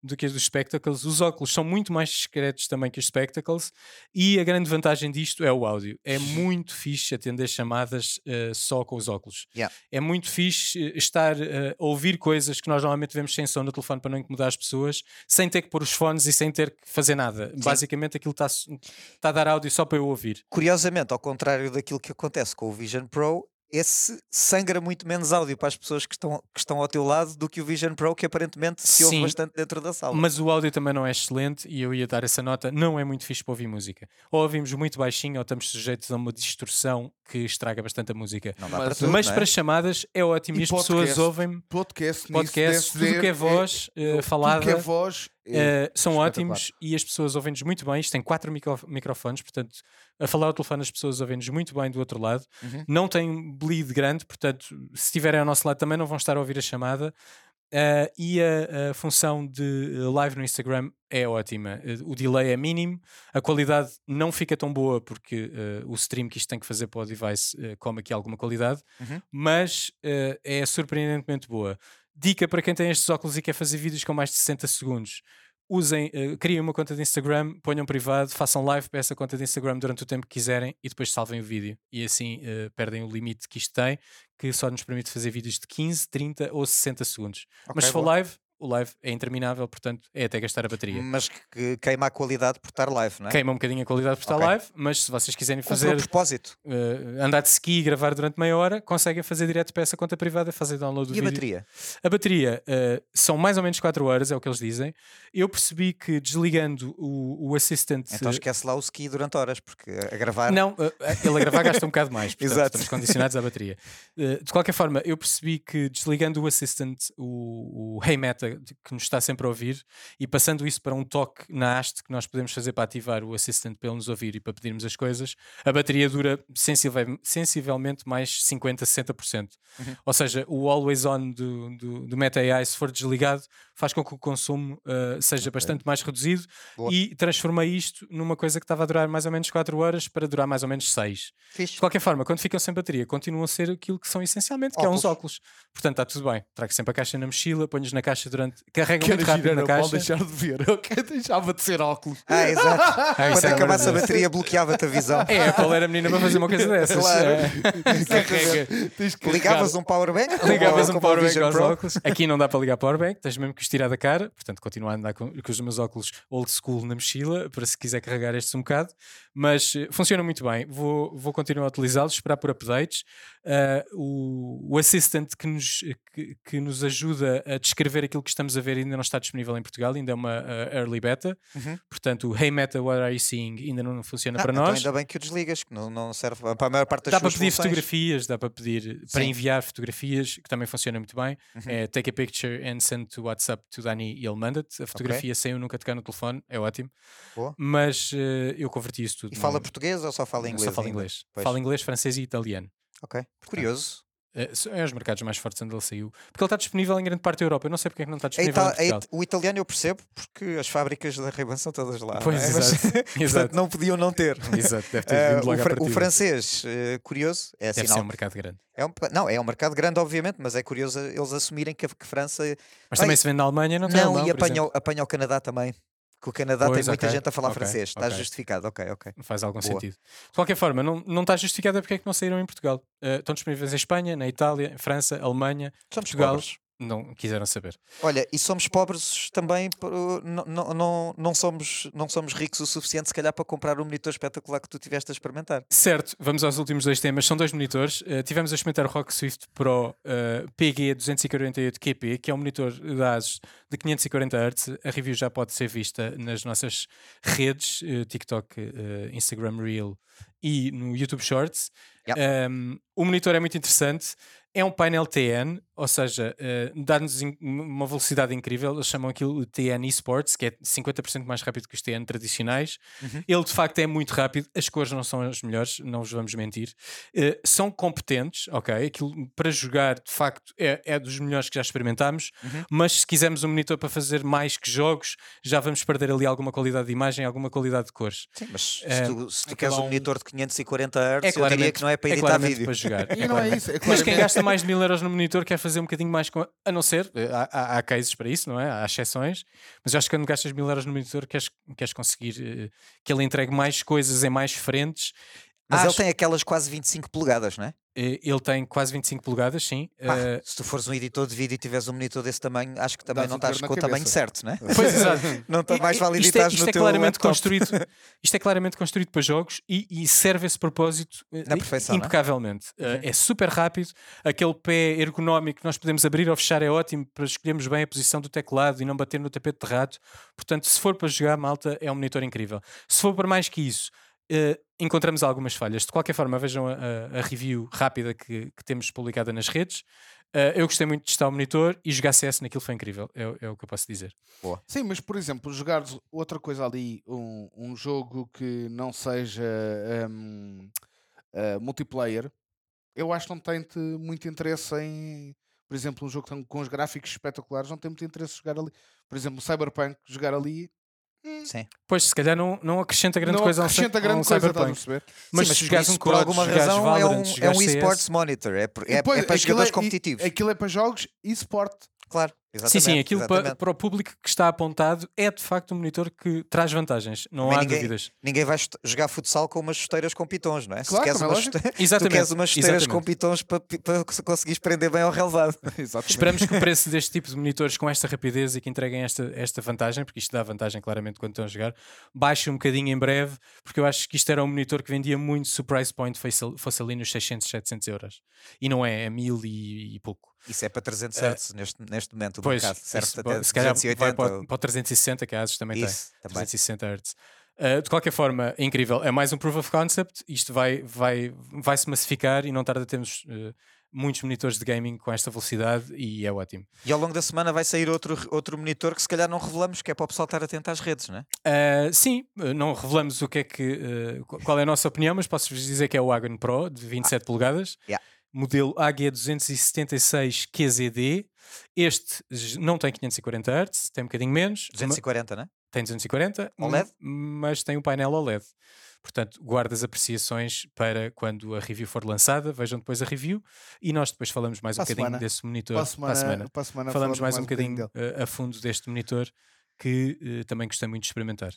do que as dos Spectacles. Os óculos são muito mais discretos também que os Spectacles e a grande vantagem disto é o áudio. É muito fixe atender chamadas uh, só com os óculos. Yeah. É muito fixe eh, estar uh, a ouvir coisas que nós normalmente vemos sem som no telefone para não incomodar as pessoas, sem ter que pôr os fones e sem ter que fazer nada. Sim. Basicamente aquilo está tá a dar áudio só para eu ouvir. Curiosamente, ao contrário daquilo que acontece com o Vision Pro, esse sangra muito menos áudio para as pessoas que estão, que estão ao teu lado do que o Vision Pro, que aparentemente se ouve Sim. bastante dentro da sala. Mas o áudio também não é excelente e eu ia dar essa nota. Não é muito fixe para ouvir música. Ou ouvimos muito baixinho ou estamos sujeitos a uma distorção que estraga bastante a música. Não dá Mas- para tudo, Mas não é? para chamadas é ótimo E e, as pessoas podcast? ouvem Podcast, podcast, nisso, tudo que é voz eh, tudo falada. que é voz eh, são ótimos e as pessoas ouvem-nos muito bem. Isto tem quatro micro- microfones, portanto, a falar ao telefone as pessoas ouvem-nos muito bem do outro lado. Uhum. Não tem bleed grande, portanto, se estiverem ao nosso lado também não vão estar a ouvir a chamada. Eh, e a, a função de eh, live no Instagram é ótima. O delay é mínimo, a qualidade não fica tão boa porque eh, o stream que isto tem que fazer para o device come aqui alguma qualidade, Uhum. mas é surpreendentemente boa. Dica para quem tem estes óculos e quer fazer vídeos com mais de 60 segundos. Usem, eh, criem uma conta de Instagram, ponham privado, façam live para essa conta de Instagram durante o tempo que quiserem e depois salvem o vídeo. E assim eh, perdem o limite que isto tem, que só nos permite fazer vídeos de 15, 30 ou 60 segundos. Mas Ok, se for boa. live, o live é interminável, portanto é até gastar a bateria. Mas que, que queima a qualidade por estar live, não é? Queima um bocadinho a qualidade por estar Ok. live, mas se vocês quiserem fazer o propósito. eh, andar de ski e gravar durante meia hora, conseguem fazer direto para essa conta privada, fazer download do E a vídeo. bateria? A bateria eh, são mais ou menos 4 horas, é o que eles dizem. Eu percebi que desligando o, o Assistant. Então esquece lá o ski durante horas, porque a gravar. não, eh, ele a gravar gasta um bocado mais, portanto Exato. estamos condicionados à bateria. De qualquer forma, eu percebi que desligando o Assistant, o, o Hey Meta, que nos está sempre a ouvir, e passando isso para um toque na haste que nós podemos fazer para ativar o Assistant para ele nos ouvir e para pedirmos as coisas, a bateria dura sensivel- sensivelmente mais 50, 60%. Uhum. Ou seja, o always on do, do, do Meta AI, se for desligado, faz com que o consumo eh, seja bastante mais reduzido Boa. e transformei isto numa coisa que estava a durar mais ou menos 4 horas para durar mais ou menos 6. Fixe. De qualquer forma, quando ficam sem bateria, continuam a ser aquilo que são essencialmente, que é uns óculos. Portanto, está tudo bem. Trago sempre a caixa na mochila, ponhos na caixa durante. Carrega Quero muito rápido girar na a caixa. deixar de ver. Eu deixava de ser óculos. Ah, exato. Ah, Quando é acabasse a bateria, bloqueava-te a visão. É, a Apple era menina para fazer uma coisa dessas. Claro. É. Carrega. Ligavas um powerbank? Ligavas um powerbank aos Pro? óculos. Aqui não dá para ligar powerbank, tens mesmo que os tirar da cara. Portanto, continuo a andar com, com os meus óculos old school na mochila para se quiser carregar estes um bocado. Mas eh, funciona muito bem. Vou, vou continuar a utilizá-los, esperar por updates. Ah, o, o Assistant que nos, que, que nos ajuda a descrever aquilo que estamos a ver ainda não está disponível em Portugal, ainda é uma ah, early beta. Uhum. Portanto, o Hey Meta, what are you seeing? ainda não funciona Ah, para então nós. ainda bem que o desligas, que não, não serve para a maior parte das Dá para pedir funções. fotografias, dá para pedir para Sim. enviar fotografias, que também funciona muito bem. Uhum. É take a picture and send to WhatsApp to Dani e ele manda-te. A fotografia sem eu nunca tocar no telefone, é ótimo. Boa. Mas eh, eu converti isso tudo. E fala português ou só fala inglês? Só fala inglês. Fala inglês, francês e italiano. Ok, curioso. Eh, são- é os mercados mais fortes onde ele saiu. Porque ele está disponível em grande parte da Europa. Eu não sei porque é que não está A disponível Ita- em a Portugal. It- o italiano eu percebo porque as fábricas da ray são todas lá. Pois, é? Mas, exato. portanto, Exato. não podiam não ter. Exato, deve ter Eh, vindo o, logo à fra- o francês, eh, curioso, é Deve ser sinal. um mercado grande. É um, não, é um mercado grande, obviamente, mas é curioso eles assumirem que, a- que França. Mas também se vende na Alemanha, não tem Não, alemão, e o- apanha o Canadá também. Que o Canadá Pois, tem muita ok, gente a falar ok, francês. Está ok. justificado, ok, ok. faz algum Boa. sentido. De qualquer forma, não, não está justificada porque é que não saíram em Portugal. Eh, estão disponíveis em Espanha, na Itália, em França, Alemanha, Somos Portugal. pobres. Não quiseram saber. Olha, e somos pobres também, não, não, não, somos, não somos ricos o suficiente, se calhar, para comprar o monitor espetacular que tu tiveste a experimentar. Certo, vamos aos últimos dois temas. São dois monitores. Eh, tivemos a experimentar o Rock Swift Pro eh, PG248QP, que é um monitor da ASUS de 540 Hz. A review já pode ser vista nas nossas redes, eh, TikTok, eh, Instagram Reel e no YouTube Shorts. Yep. Um, o monitor é muito interessante. É um painel TN, ou seja, eh, dá-nos uma velocidade incrível. Eles chamam aquilo de TN Esports, que é 50% mais rápido que os TN tradicionais. Uhum. Ele de facto é muito rápido. As cores não são as melhores, não vos vamos mentir. Eh, são competentes, ok? Aquilo para jogar de facto é, é dos melhores que já experimentámos. Uhum. Mas se quisermos um monitor para fazer mais que jogos, já vamos perder ali alguma qualidade de imagem, alguma qualidade de cores. Sim, mas se Eh, tu, se tu aquilo queres um monitor de 540 Hz, É eu diria que não é é para é editar claramente vídeo. para jogar. E É não é isso. É Mas quem gasta mais de mil euros no monitor quer fazer um bocadinho mais com. A não ser, eh, há, há, há cases para isso, não é? Há exceções, mas eu acho que quando gastas mil euros no monitor queres, queres conseguir eh, que ele entregue mais coisas em mais frentes. Mas ele Acho- tem aquelas quase 25 polegadas, não é? Ele tem quase 25 polegadas, sim. Pá, Eh, se tu fores um editor de vídeo e tiveres um monitor desse tamanho, acho que também não estás com o tamanho certo, né? Pois exato. Não está mais vale isto é, isto no é teu claramente laptop. construído isto é claramente construído para jogos e, e serve esse propósito eh, Na perfeição, é? impecavelmente Uhum. é super rápido aquele pé ergonómico que nós podemos abrir ou fechar é ótimo para escolhermos bem a posição do teclado e não bater no tapete de rato portanto se for para jogar malta é um monitor incrível se for para mais que isso eh, encontramos algumas falhas. De qualquer forma vejam a, a- review rápida que, que temos publicada nas redes. Eh, eu gostei muito de testar o monitor e jogar CS naquilo foi incrível. É, o- é o que eu posso dizer. Sim, mas por exemplo, jogares outra coisa ali, um, um jogo que não seja hum, ah, multiplayer, eu acho que não tem te- muito interesse em, por exemplo, um jogo com os gráficos espetaculares, não tem muito interesse em jogar ali. Por exemplo, Cyberpunk, jogar ali Sim. Pois, se calhar não, não acrescenta grande não coisa um, acrescenta a um grande coisa, estás a Cyberpunk. perceber? Mas Sim, se por jogares um por alguma razão é Valorant, um, é um esports monitor, é, por- é, é para jogadores é- e- competitivos. Aquilo é para jogos e sport. Claro, exatamente. sim, aquilo para, para o público que está apontado é de facto um monitor que traz vantagens, não Também há ninguém- dúvidas. Ninguém vai jogar futsal com umas chuteiras com pitons, não é? Claro, se queres umas chute- tu queres umas chuteiras exatamente. com pitons para, para conseguires prender bem ao relevado. Exatamente. Esperamos que o preço deste tipo de monitores com esta rapidez e que entreguem esta, esta vantagem, porque isto dá vantagem claramente quando estão a jogar, baixe um bocadinho em breve, porque eu acho que isto era um monitor que vendia muito se o price point fosse, ali nos 600, 700 euros. E não é, é mil e, e pouco. Isso é para 300 Hz neste, neste momento. O Pois, mercado serve isso, até se calhar 280. vai para, o- para o 360, que a ASUS também tem. Isso, também. 360 Hz. Uh, de qualquer forma, é incrível. É mais um proof of concept. Isto vai, vai, vai se massificar e não tarda a termos uh, muitos monitores de gaming com esta velocidade e é ótimo. E ao longo da semana vai sair outro, outro monitor que se calhar não revelamos, que é para o pessoal estar atento às redes, não é? Uh, sim, uh, não revelamos o que é que qu- qual é a nossa opinião, mas posso-vos dizer que é o Agon Pro de 27 polegadas, yeah. Modelo AG276 QZD. Este não tem 540 Hz, tem um bocadinho menos. ma- 240, não é? Tem 240, OLED? mas tem um painel OLED. Portanto, guarda as apreciações para quando a review for lançada, vejam depois a review e nós depois falamos mais um Para a bocadinho semana. desse monitor Para a para a semana, semana. para a semana Falamos mais um bocadinho dele. eh, a fundo deste monitor que eh, também gostei muito de experimentar.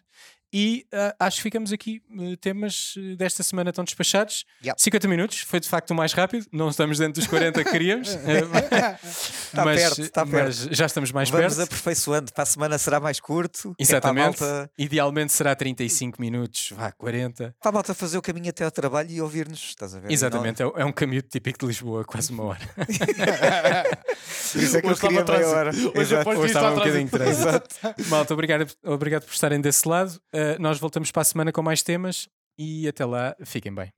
E ah, acho que ficamos aqui. eh, temas desta semana estão despachados. Yep. 50 minutos, foi de facto o mais rápido. Não estamos dentro dos 40 que queríamos, Está mas, perto, está mas já estamos mais Vamos perto. aperfeiçoando. Para a semana será mais curto. é Exatamente. a malta, Idealmente será 35 minutos, vá 40. para a malta fazer o caminho até ao trabalho e ouvir-nos. Estás a ver? Exatamente, é, é um caminho típico de Lisboa, quase uma hora. isso é que eu Hoje estava queria meia trânsito. hora. Hoje Exato. Hoje disto estava um bocadinho. Malta, obrigado, obrigado por estarem desse lado. Uh, nós voltamos para a semana com mais temas e até lá, fiquem bem.